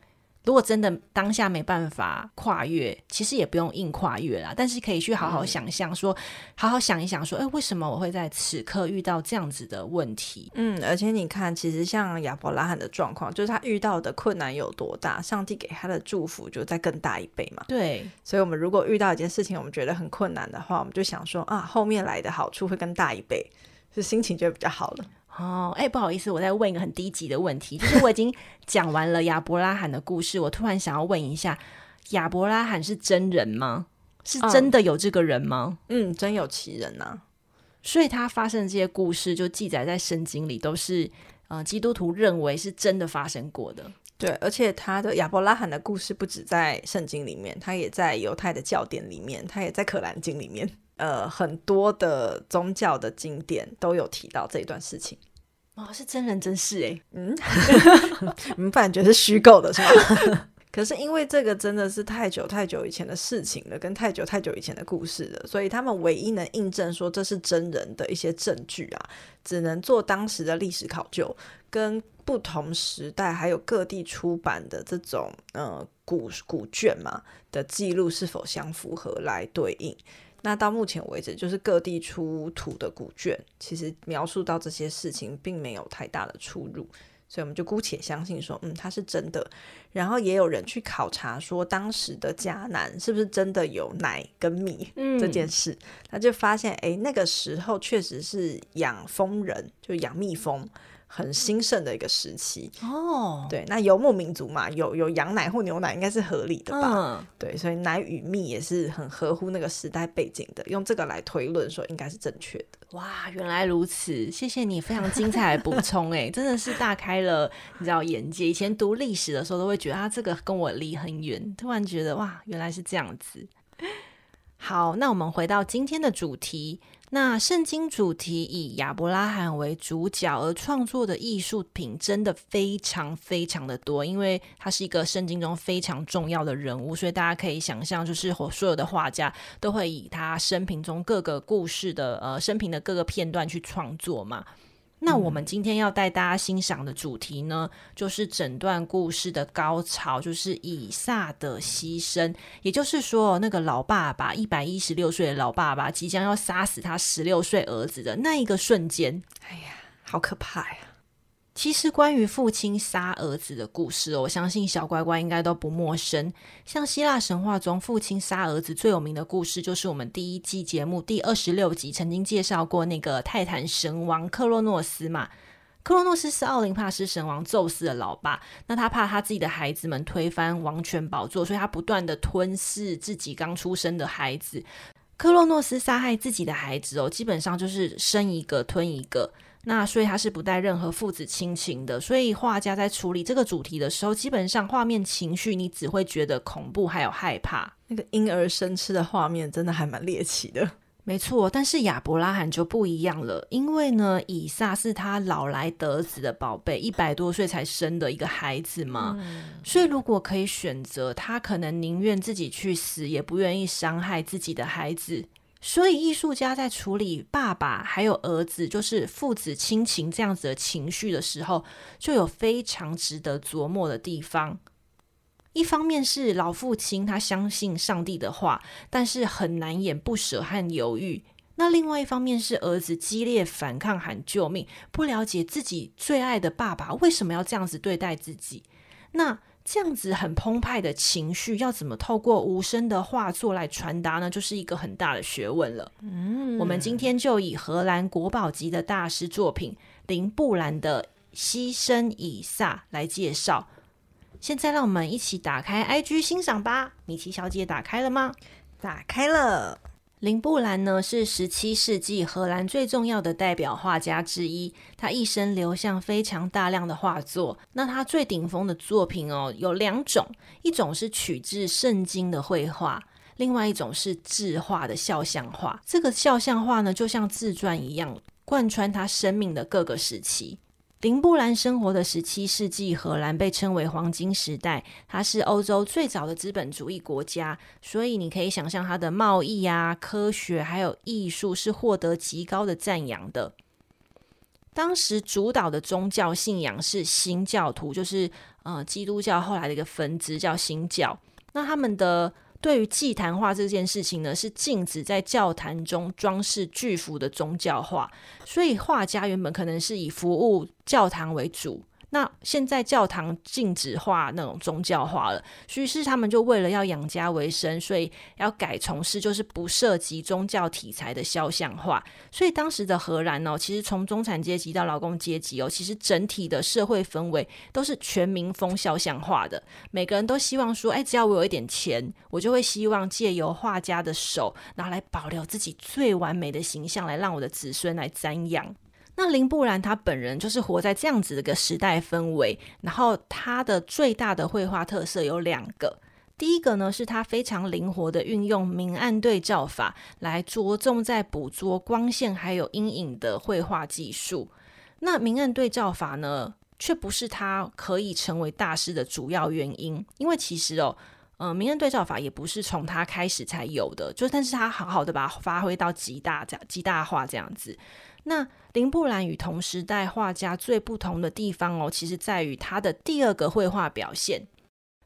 如果真的当下没办法跨越，其实也不用硬跨越啦，但是可以去好好想象说，说、嗯、好好想一想，说，哎，为什么我会在此刻遇到这样子的问题？嗯，而且你看，其实像亚伯拉罕的状况，就是他遇到的困难有多大，上帝给他的祝福就再更大一倍嘛。对，所以我们如果遇到一件事情，我们觉得很困难的话，我们就想说啊，后面来的好处会更大一倍，就心情就会比较好了。哦，哎，不好意思，我再问一个很低级的问题，就是我已经 <laughs> 讲完了亚伯拉罕的故事，我突然想要问一下，亚伯拉罕是真人吗？是真的有这个人吗？嗯，嗯，真有其人呐、啊。所以他发生的这些故事就记载在圣经里，都是呃基督徒认为是真的发生过的。对，而且他的亚伯拉罕的故事不止在圣经里面，他也在犹太的教典里面，他也在可兰经里面。呃，很多的宗教的经典都有提到这一段事情。哦，是真人真事哎，嗯，<laughs> 你们反觉得是虚构的是吗？<laughs> 可是因为这个真的是太久太久以前的事情了，跟太久太久以前的故事了，所以他们唯一能印证说这是真人的一些证据啊，只能做当时的历史考究，跟不同时代还有各地出版的这种呃古古卷嘛的记录是否相符合来对应。那到目前为止，就是各地出土的古卷，其实描述到这些事情，并没有太大的出入，所以我们就姑且相信说，嗯，它是真的。然后也有人去考察说，当时的迦南是不是真的有奶跟米这件事，他、嗯、就发现，哎，那个时候确实是养蜂人，就养蜜蜂。很兴盛的一个时期哦，对，那游牧民族嘛，有有羊奶或牛奶应该是合理的吧？嗯、对，所以奶与蜜也是很合乎那个时代背景的，用这个来推论说应该是正确的。哇，原来如此，谢谢你非常精彩的补充，哎，<laughs> 真的是大开了你知道眼界。以前读历史的时候都会觉得啊，这个跟我离很远，突然觉得哇，原来是这样子。好，那我们回到今天的主题。那圣经主题以亚伯拉罕为主角而创作的艺术品真的非常非常的多，因为他是一个圣经中非常重要的人物，所以大家可以想象，就是所有的画家都会以他生平中各个故事的呃生平的各个片段去创作嘛。那我们今天要带大家欣赏的主题呢，就是整段故事的高潮，就是以撒的牺牲。也就是说，那个老爸爸一百一十六岁的老爸爸即将要杀死他十六岁儿子的那一个瞬间，哎呀，好可怕呀！其实，关于父亲杀儿子的故事，我相信小乖乖应该都不陌生。像希腊神话中，父亲杀儿子最有名的故事，就是我们第一季节目第二十六集曾经介绍过那个泰坦神王克洛诺斯嘛。克洛诺斯是奥林帕斯神王宙斯的老爸，那他怕他自己的孩子们推翻王权宝座，所以他不断的吞噬自己刚出生的孩子。克洛诺斯杀害自己的孩子哦，基本上就是生一个吞一个。那所以他是不带任何父子亲情的，所以画家在处理这个主题的时候，基本上画面情绪你只会觉得恐怖还有害怕。那个婴儿生吃的画面真的还蛮猎奇的。没错，但是亚伯拉罕就不一样了，因为呢，以撒是他老来得子的宝贝，一百多岁才生的一个孩子嘛，嗯、所以如果可以选择，他可能宁愿自己去死，也不愿意伤害自己的孩子。所以，艺术家在处理爸爸还有儿子，就是父子亲情这样子的情绪的时候，就有非常值得琢磨的地方。一方面是老父亲他相信上帝的话，但是很难掩不舍和犹豫；那另外一方面是儿子激烈反抗喊救命，不了解自己最爱的爸爸为什么要这样子对待自己。那这样子很澎湃的情绪，要怎么透过无声的画作来传达呢？就是一个很大的学问了。嗯，我们今天就以荷兰国宝级的大师作品林布兰的《牺牲以撒》来介绍。现在让我们一起打开 IG 欣赏吧。米奇小姐打开了吗？打开了。林布兰呢，是十七世纪荷兰最重要的代表画家之一，他一生留下非常大量的画作。那他最顶峰的作品哦，有两种，一种是取自圣经的绘画，另外一种是字画的肖像画。这个肖像画呢，就像自传一样，贯穿他生命的各个时期。林布兰生活的十七世纪荷兰被称为黄金时代，它是欧洲最早的资本主义国家，所以你可以想象它的贸易啊、科学还有艺术是获得极高的赞扬的。当时主导的宗教信仰是新教徒，就是呃基督教后来的一个分支叫新教。那他们的对于祭坛化这件事情呢，是禁止在教堂中装饰巨幅的宗教画，所以画家原本可能是以服务教堂为主。那现在教堂禁止画那种宗教画了，于是他们就为了要养家为生，所以要改从事就是不涉及宗教题材的肖像画。所以当时的荷兰哦，其实从中产阶级到劳工阶级哦，其实整体的社会氛围都是全民风肖像画的。每个人都希望说，哎，只要我有一点钱，我就会希望借由画家的手，拿来保留自己最完美的形象，来让我的子孙来瞻仰。那林布兰他本人就是活在这样子的一个时代氛围，然后他的最大的绘画特色有两个，第一个呢是他非常灵活的运用明暗对照法来着重在捕捉光线还有阴影的绘画技术。那明暗对照法呢，却不是他可以成为大师的主要原因，因为其实哦，呃，明暗对照法也不是从他开始才有的，就但是他好好的把它发挥到极大这样极大化这样子。那林布兰与同时代画家最不同的地方哦，其实在于他的第二个绘画表现，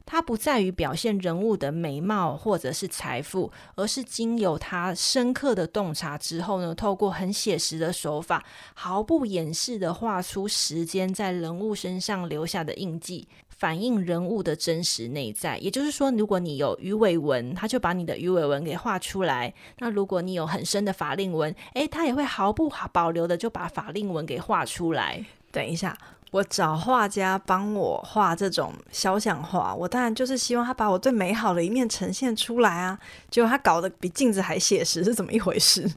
他不在于表现人物的美貌或者是财富，而是经由他深刻的洞察之后呢，透过很写实的手法，毫不掩饰的画出时间在人物身上留下的印记。反映人物的真实内在，也就是说，如果你有鱼尾纹，它就把你的鱼尾纹给画出来；那如果你有很深的法令纹，诶，它也会毫不保留的就把法令纹给画出来。等一下，我找画家帮我画这种肖像画，我当然就是希望他把我最美好的一面呈现出来啊！结果他搞得比镜子还写实，是怎么一回事？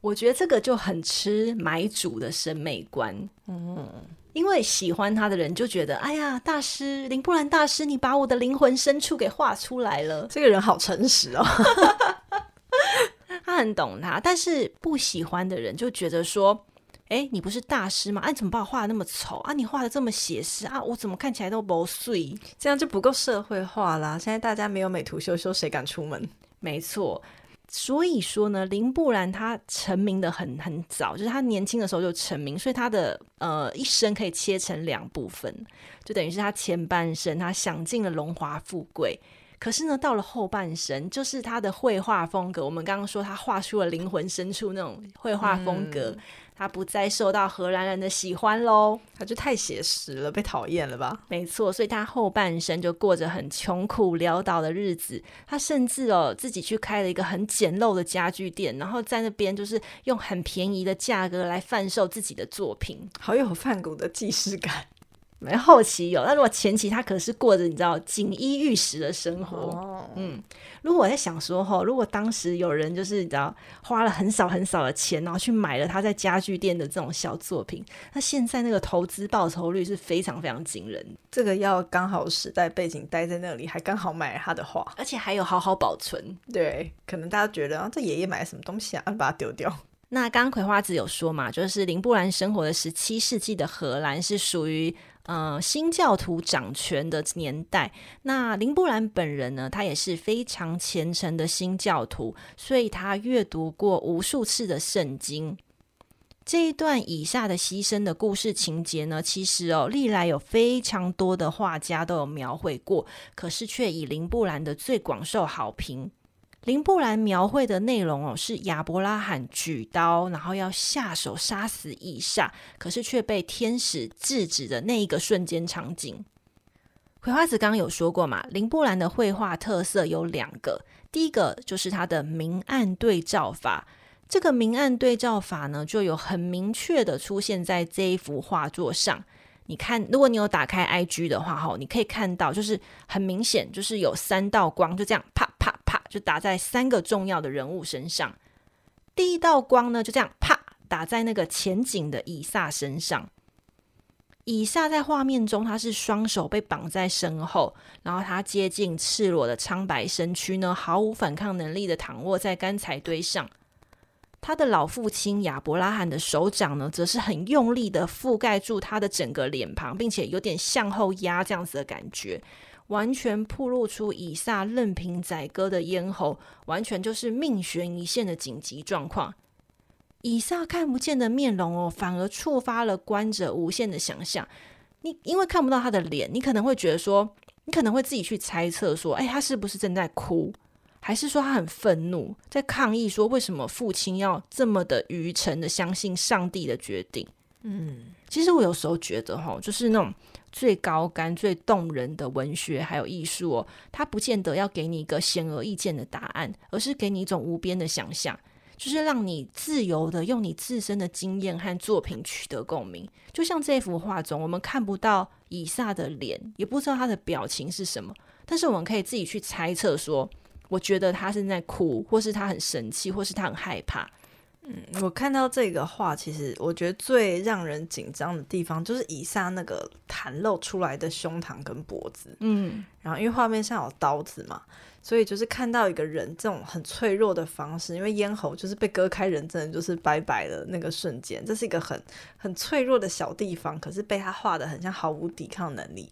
我觉得这个就很吃买主的审美观，嗯。因为喜欢他的人就觉得，哎呀，大师林布兰大师，你把我的灵魂深处给画出来了。<laughs> 这个人好诚实哦，他很懂他。但是不喜欢的人就觉得说，哎，你不是大师吗？啊，你怎么把我画的那么丑啊？你画的这么写实啊？我怎么看起来都不碎？这样就不够社会化啦。现在大家没有美图秀秀，谁敢出门？没错。所以说呢，林布兰他成名的很很早，就是他年轻的时候就成名，所以他的呃一生可以切成两部分，就等于是他前半生他享尽了荣华富贵，可是呢到了后半生，就是他的绘画风格，我们刚刚说他画出了灵魂深处那种绘画风格。他不再受到荷兰人的喜欢喽，他就太写实了，被讨厌了吧？没错，所以他后半生就过着很穷苦潦倒的日子。他甚至哦自己去开了一个很简陋的家具店，然后在那边就是用很便宜的价格来贩售自己的作品，好有梵谷的既视感。没后期有，那如果前期他可是过着你知道锦衣玉食的生活，哦、嗯。如果我在想说哈，如果当时有人就是你知道花了很少很少的钱，然后去买了他在家具店的这种小作品，那现在那个投资报酬率是非常非常惊人。这个要刚好时代背景待在那里，还刚好买了他的画，而且还有好好保存。对，可能大家觉得啊，这爷爷买了什么东西啊，把它丢掉。那刚刚葵花子有说嘛，就是林布兰生活的十七世纪的荷兰是属于。呃，新教徒掌权的年代，那林布兰本人呢，他也是非常虔诚的新教徒，所以他阅读过无数次的圣经。这一段以下的牺牲的故事情节呢，其实哦，历来有非常多的画家都有描绘过，可是却以林布兰的最广受好评。林布兰描绘的内容哦，是亚伯拉罕举刀，然后要下手杀死以下，可是却被天使制止的那一个瞬间场景。葵花子刚刚有说过嘛，林布兰的绘画特色有两个，第一个就是他的明暗对照法。这个明暗对照法呢，就有很明确的出现在这一幅画作上。你看，如果你有打开 IG 的话，哈，你可以看到，就是很明显，就是有三道光，就这样啪，就打在三个重要的人物身上。第一道光呢，就这样啪打在那个前景的以撒身上。以撒在画面中，他是双手被绑在身后，然后他接近赤裸的苍白身躯呢，毫无反抗能力的躺卧在干柴堆上。他的老父亲亚伯拉罕的手掌呢，则是很用力的覆盖住他的整个脸庞，并且有点向后压这样子的感觉，完全暴露出以撒任凭宰割的咽喉，完全就是命悬一线的紧急状况。以撒看不见的面容哦，反而触发了观者无限的想象。你因为看不到他的脸，你可能会觉得说，你可能会自己去猜测说，哎，他是不是正在哭？还是说他很愤怒，在抗议说为什么父亲要这么的愚诚的相信上帝的决定？嗯，其实我有时候觉得哈，就是那种最高干、最动人的文学还有艺术哦，它不见得要给你一个显而易见的答案，而是给你一种无边的想象，就是让你自由的用你自身的经验和作品取得共鸣。就像这幅画中，我们看不到以撒的脸，也不知道他的表情是什么，但是我们可以自己去猜测说。我觉得他是在哭，或是他很生气，或是他很害怕。嗯，我看到这个画，其实我觉得最让人紧张的地方就是以下那个袒露出来的胸膛跟脖子。嗯，然后因为画面上有刀子嘛，所以就是看到一个人这种很脆弱的方式，因为咽喉就是被割开，人真的就是拜拜的那个瞬间，这是一个很很脆弱的小地方，可是被他画的很像毫无抵抗能力。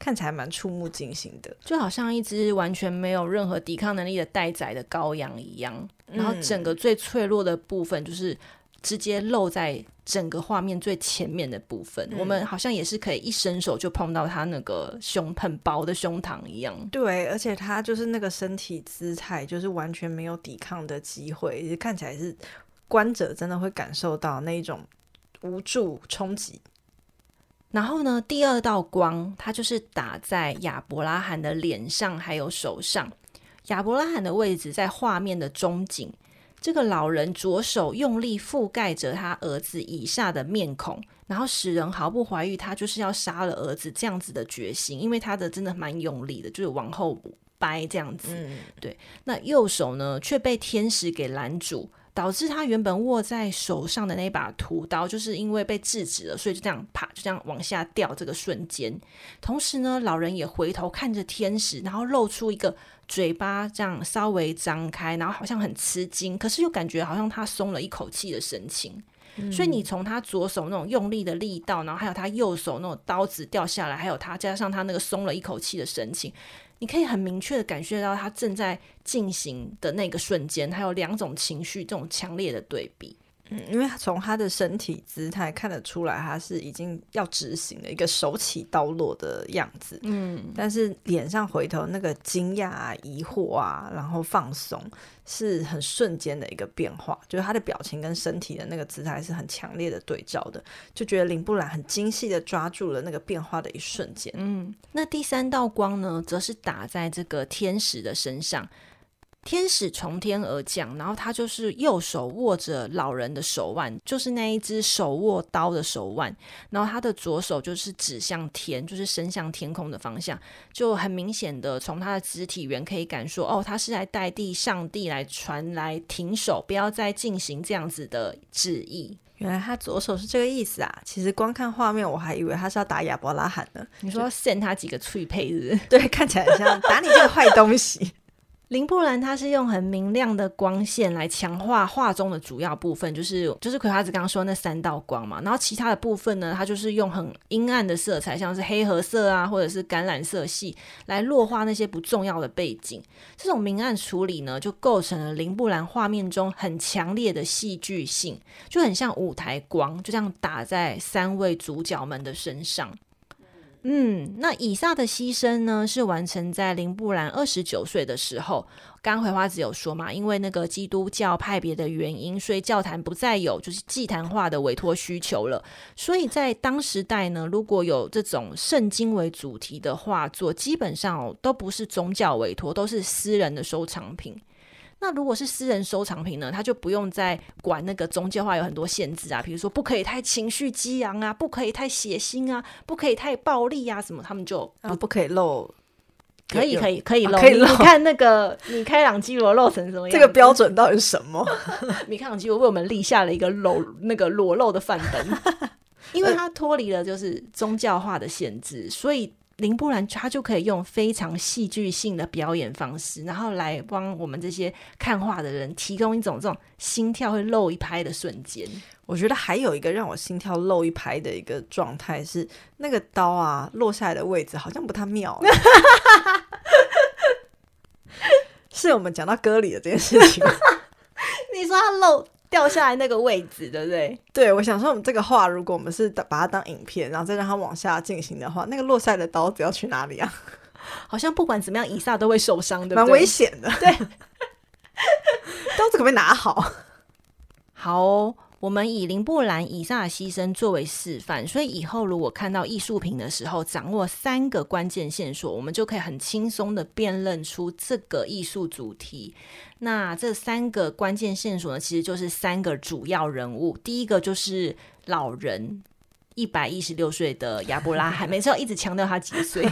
看起来蛮触目惊心的，就好像一只完全没有任何抵抗能力的待宰的羔羊一样。嗯、然后整个最脆弱的部分，就是直接露在整个画面最前面的部分。嗯、我们好像也是可以一伸手就碰到他那个胸很薄的胸膛一样。对，而且他就是那个身体姿态，就是完全没有抵抗的机会，看起来是观者真的会感受到那一种无助冲击。然后呢，第二道光，它就是打在亚伯拉罕的脸上还有手上。亚伯拉罕的位置在画面的中景，这个老人左手用力覆盖着他儿子以下的面孔，然后使人毫不怀疑他就是要杀了儿子这样子的决心，因为他的真的蛮用力的，就是往后掰这样子。对，那右手呢却被天使给拦住。导致他原本握在手上的那把屠刀，就是因为被制止了，所以就这样啪，就这样往下掉。这个瞬间，同时呢，老人也回头看着天使，然后露出一个嘴巴，这样稍微张开，然后好像很吃惊，可是又感觉好像他松了一口气的神情。嗯、所以你从他左手那种用力的力道，然后还有他右手那种刀子掉下来，还有他加上他那个松了一口气的神情。你可以很明确的感觉到他正在进行的那个瞬间，还有两种情绪这种强烈的对比。嗯，因为从他的身体姿态看得出来，他是已经要执行了一个手起刀落的样子。嗯，但是脸上回头那个惊讶啊、疑惑啊，然后放松，是很瞬间的一个变化。就是他的表情跟身体的那个姿态是很强烈的对照的，就觉得林布兰很精细的抓住了那个变化的一瞬间。嗯，那第三道光呢，则是打在这个天使的身上。天使从天而降，然后他就是右手握着老人的手腕，就是那一只手握刀的手腕，然后他的左手就是指向天，就是伸向天空的方向，就很明显的从他的肢体语言可以感受，哦，他是来代替上帝来传来停手，不要再进行这样子的旨意。原来他左手是这个意思啊！其实光看画面，我还以为他是要打亚伯拉罕呢。你说 send 他几个脆配是不是？对，看起来很像 <laughs> 打你这个坏东西。林布兰他是用很明亮的光线来强化画中的主要部分，就是就是葵花子刚刚说那三道光嘛，然后其他的部分呢，他就是用很阴暗的色彩，像是黑褐色啊，或者是橄榄色系来弱化那些不重要的背景。这种明暗处理呢，就构成了林布兰画面中很强烈的戏剧性，就很像舞台光，就这样打在三位主角们的身上。嗯，那以撒的牺牲呢，是完成在林布兰二十九岁的时候。刚葵花子有说嘛，因为那个基督教派别的原因，所以教坛不再有就是祭坛化的委托需求了。所以在当时代呢，如果有这种圣经为主题的画作，基本上都不是宗教委托，都是私人的收藏品。那如果是私人收藏品呢，他就不用再管那个宗教化有很多限制啊，比如说不可以太情绪激昂啊，不可以太血腥啊，不可以太暴力啊，什么他们就不、啊、不可以露，可以可以可以露，你，你看那个米开朗基罗露成什么样？这个标准到底是什么？<laughs> 米开朗基罗为我们立下了一个裸那个裸露的范本，<laughs> 因为他脱离了就是宗教化的限制，所以。林布兰他就可以用非常戏剧性的表演方式，然后来帮我们这些看画的人提供一种这种心跳会漏一拍的瞬间。我觉得还有一个让我心跳漏一拍的一个状态是，那个刀啊落下来的位置好像不太妙。<laughs> 是我们讲到歌里的这件事情。<laughs> 你说他漏。掉下来那个位置，对不对？对，我想说，我们这个话，如果我们是把它当影片，然后再让它往下进行的话，那个落下来的刀子要去哪里啊？<laughs> 好像不管怎么样，以撒都会受伤，对不对？蛮危险的。对，<laughs> <laughs> 刀子可不可以拿好？好哦。我们以林布兰以上的牺牲作为示范，所以以后如果看到艺术品的时候，掌握三个关键线索，我们就可以很轻松的辨认出这个艺术主题。那这三个关键线索呢，其实就是三个主要人物。第一个就是老人，<laughs> 一百一十六岁的亚伯拉罕，每次要一直强调他几岁，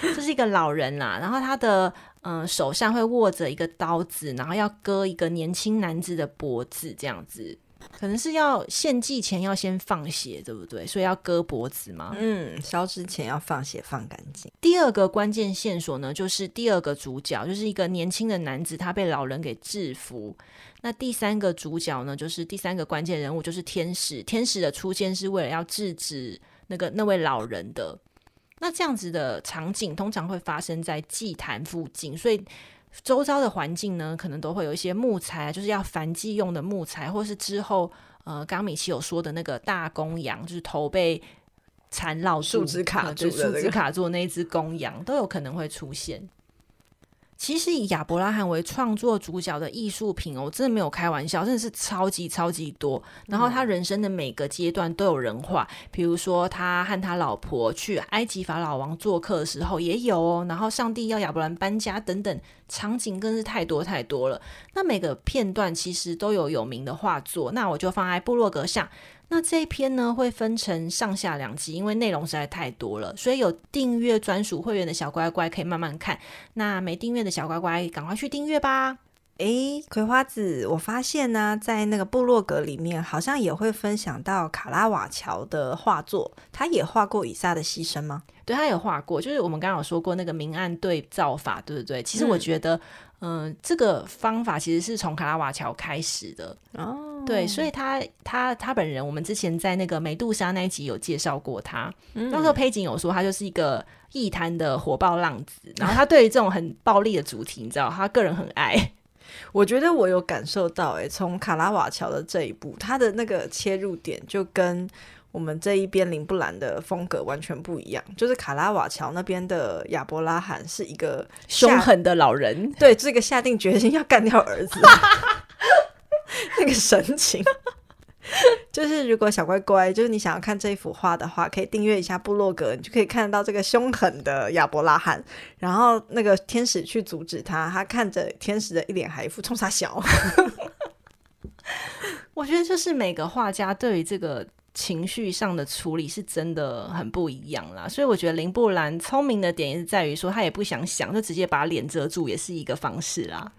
这是一个老人啦。然后他的嗯、呃、手上会握着一个刀子，然后要割一个年轻男子的脖子，这样子。可能是要献祭前要先放血，对不对？所以要割脖子吗？嗯，烧之前要放血放干净。第二个关键线索呢，就是第二个主角，就是一个年轻的男子，他被老人给制服。那第三个主角呢，就是第三个关键人物，就是天使。天使的出现是为了要制止那个那位老人的。那这样子的场景通常会发生在祭坛附近，所以。周遭的环境呢，可能都会有一些木材，就是要繁祭用的木材，或是之后呃，刚米奇有说的那个大公羊，就是头被缠绕树枝卡住的、那个，树枝卡住的那一只公羊，都有可能会出现。其实以亚伯拉罕为创作主角的艺术品哦，我真的没有开玩笑，真的是超级超级多。然后他人生的每个阶段都有人画，比如说他和他老婆去埃及法老王做客的时候也有哦。然后上帝要亚伯兰搬家等等场景更是太多太多了。那每个片段其实都有有名的画作，那我就放在部落格上。那这一篇呢，会分成上下两集，因为内容实在太多了，所以有订阅专属会员的小乖乖可以慢慢看。那没订阅的小乖乖，赶快去订阅吧。诶，葵花子，我发现呢，在那个部落格里面，好像也会分享到卡拉瓦乔的画作，他也画过以撒的牺牲吗？对，他有画过，就是我们刚刚有说过那个明暗对照法，对不对？其实我觉得，嗯、呃，这个方法其实是从卡拉瓦乔开始的哦。对，所以他他他本人，我们之前在那个美杜莎那一集有介绍过他。嗯那时候佩景有说，他就是一个艺坛的火爆浪子，然后他对于这种很暴力的主题，你知道，他个人很爱。<laughs> 我觉得我有感受到，哎，从卡拉瓦乔的这一步，他的那个切入点就跟我们这一边林布兰的风格完全不一样。就是卡拉瓦乔那边的亚伯拉罕是一个凶狠的老人，对，这个下定决心要干掉儿子。<laughs> 那个神情，就是如果小乖乖，就是你想要看这一幅画的话，可以订阅一下部落格，你就可以看得到这个凶狠的亚伯拉罕。然后那个天使去阻止他，他看着天使的一脸还一副冲啥小。我觉得就是每个画家对于这个情绪上的处理是真的很不一样啦。所以我觉得林布兰聪明的点也是在于说，他也不想想，就直接把脸遮住，也是一个方式啦。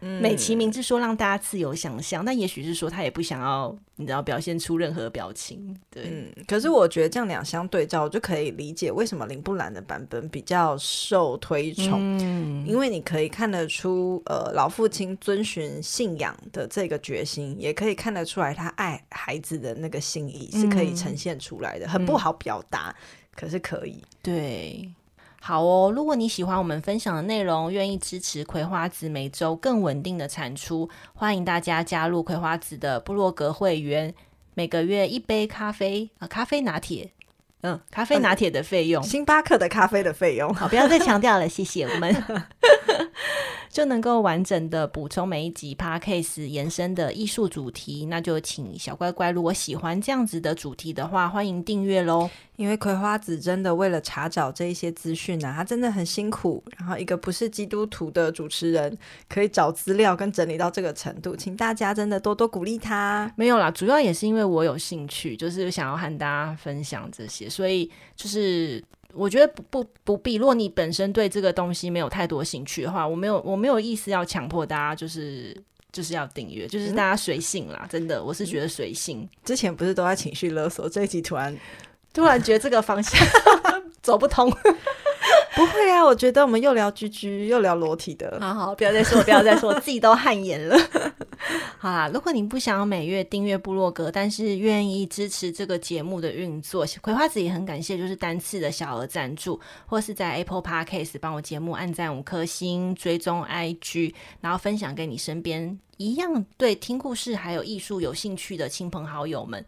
嗯、美其名是说让大家自由想象，但也许是说他也不想要，你知道，表现出任何表情。对，嗯，可是我觉得这样两相对照，就可以理解为什么林布兰的版本比较受推崇。嗯，因为你可以看得出，呃，老父亲遵循信仰的这个决心，也可以看得出来他爱孩子的那个心意是可以呈现出来的，嗯、很不好表达，可是可以。对。好哦，如果你喜欢我们分享的内容，愿意支持葵花籽每周更稳定的产出，欢迎大家加入葵花籽的部落格会员，每个月一杯咖啡啊，咖啡拿铁，嗯，咖啡拿铁的费用，<laughs> 星巴克的咖啡的费用，好，不要再强调了，谢谢我们。<laughs> <laughs> 就能够完整的补充每一集 Podcast 延伸的艺术主题，那就请小乖乖，如果喜欢这样子的主题的话，欢迎订阅喽。因为葵花子真的为了查找这一些资讯啊，他真的很辛苦。然后一个不是基督徒的主持人，可以找资料跟整理到这个程度，请大家真的多多鼓励他。没有啦，主要也是因为我有兴趣，就是想要和大家分享这些，所以就是。我觉得不不不必。如果你本身对这个东西没有太多兴趣的话，我没有我没有意思要强迫大家，就是就是要订阅，就是大家随性啦。嗯、真的，我是觉得随性。之前不是都在情绪勒索，这一集突然突然觉得这个方向 <laughs> 走不通。<laughs> 不会啊，我觉得我们又聊居居又聊裸体的。好好，不要再说，不要再说，自己都汗颜了。<laughs> 好啦，如果你不想要每月订阅部落格，但是愿意支持这个节目的运作，葵花子也很感谢，就是单次的小额赞助，或是在 Apple Podcast 帮我节目按赞五颗星，追踪 IG，然后分享给你身边一样对听故事还有艺术有兴趣的亲朋好友们。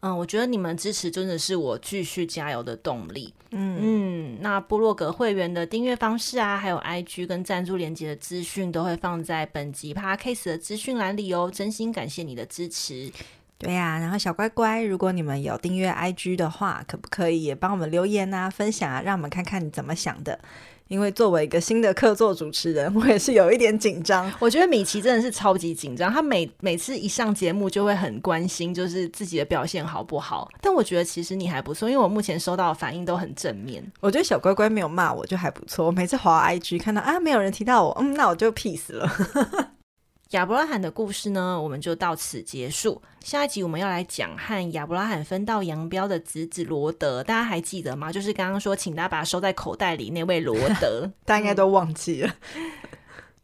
嗯，我觉得你们支持真的是我继续加油的动力。嗯嗯，那部落格会员的订阅方式啊，还有 IG 跟赞助连接的资讯都会放在本集 Podcast 的资讯栏里哦。真心感谢你的支持。对呀、啊，然后小乖乖，如果你们有订阅 IG 的话，可不可以也帮我们留言啊、分享啊，让我们看看你怎么想的？因为作为一个新的客座主持人，我也是有一点紧张。我觉得米奇真的是超级紧张，他每每次一上节目就会很关心，就是自己的表现好不好。但我觉得其实你还不错，因为我目前收到的反应都很正面。我觉得小乖乖没有骂我就还不错。我每次滑 IG 看到啊，没有人提到我，嗯，那我就 peace 了。亚伯拉罕的故事呢，我们就到此结束。下一集我们要来讲和亚伯拉罕分道扬镳的侄子罗德，大家还记得吗？就是刚刚说请大家把它收在口袋里那位罗德，<laughs> 大家应该都忘记了。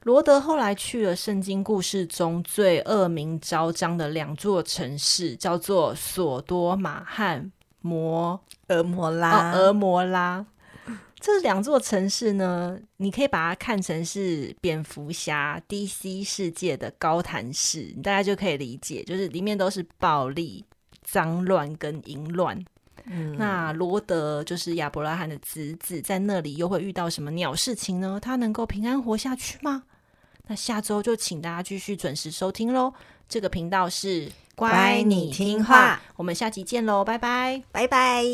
罗德后来去了圣经故事中最恶名昭彰的两座城市，叫做索多玛和摩俄摩拉。俄摩拉。这两座城市呢，你可以把它看成是蝙蝠侠 DC 世界的高谭市，大家就可以理解，就是里面都是暴力、脏乱跟淫乱。嗯，那罗德就是亚伯拉罕的侄子，在那里又会遇到什么鸟事情呢？他能够平安活下去吗？那下周就请大家继续准时收听喽。这个频道是乖，你听话，我们下集见喽，拜拜，拜拜。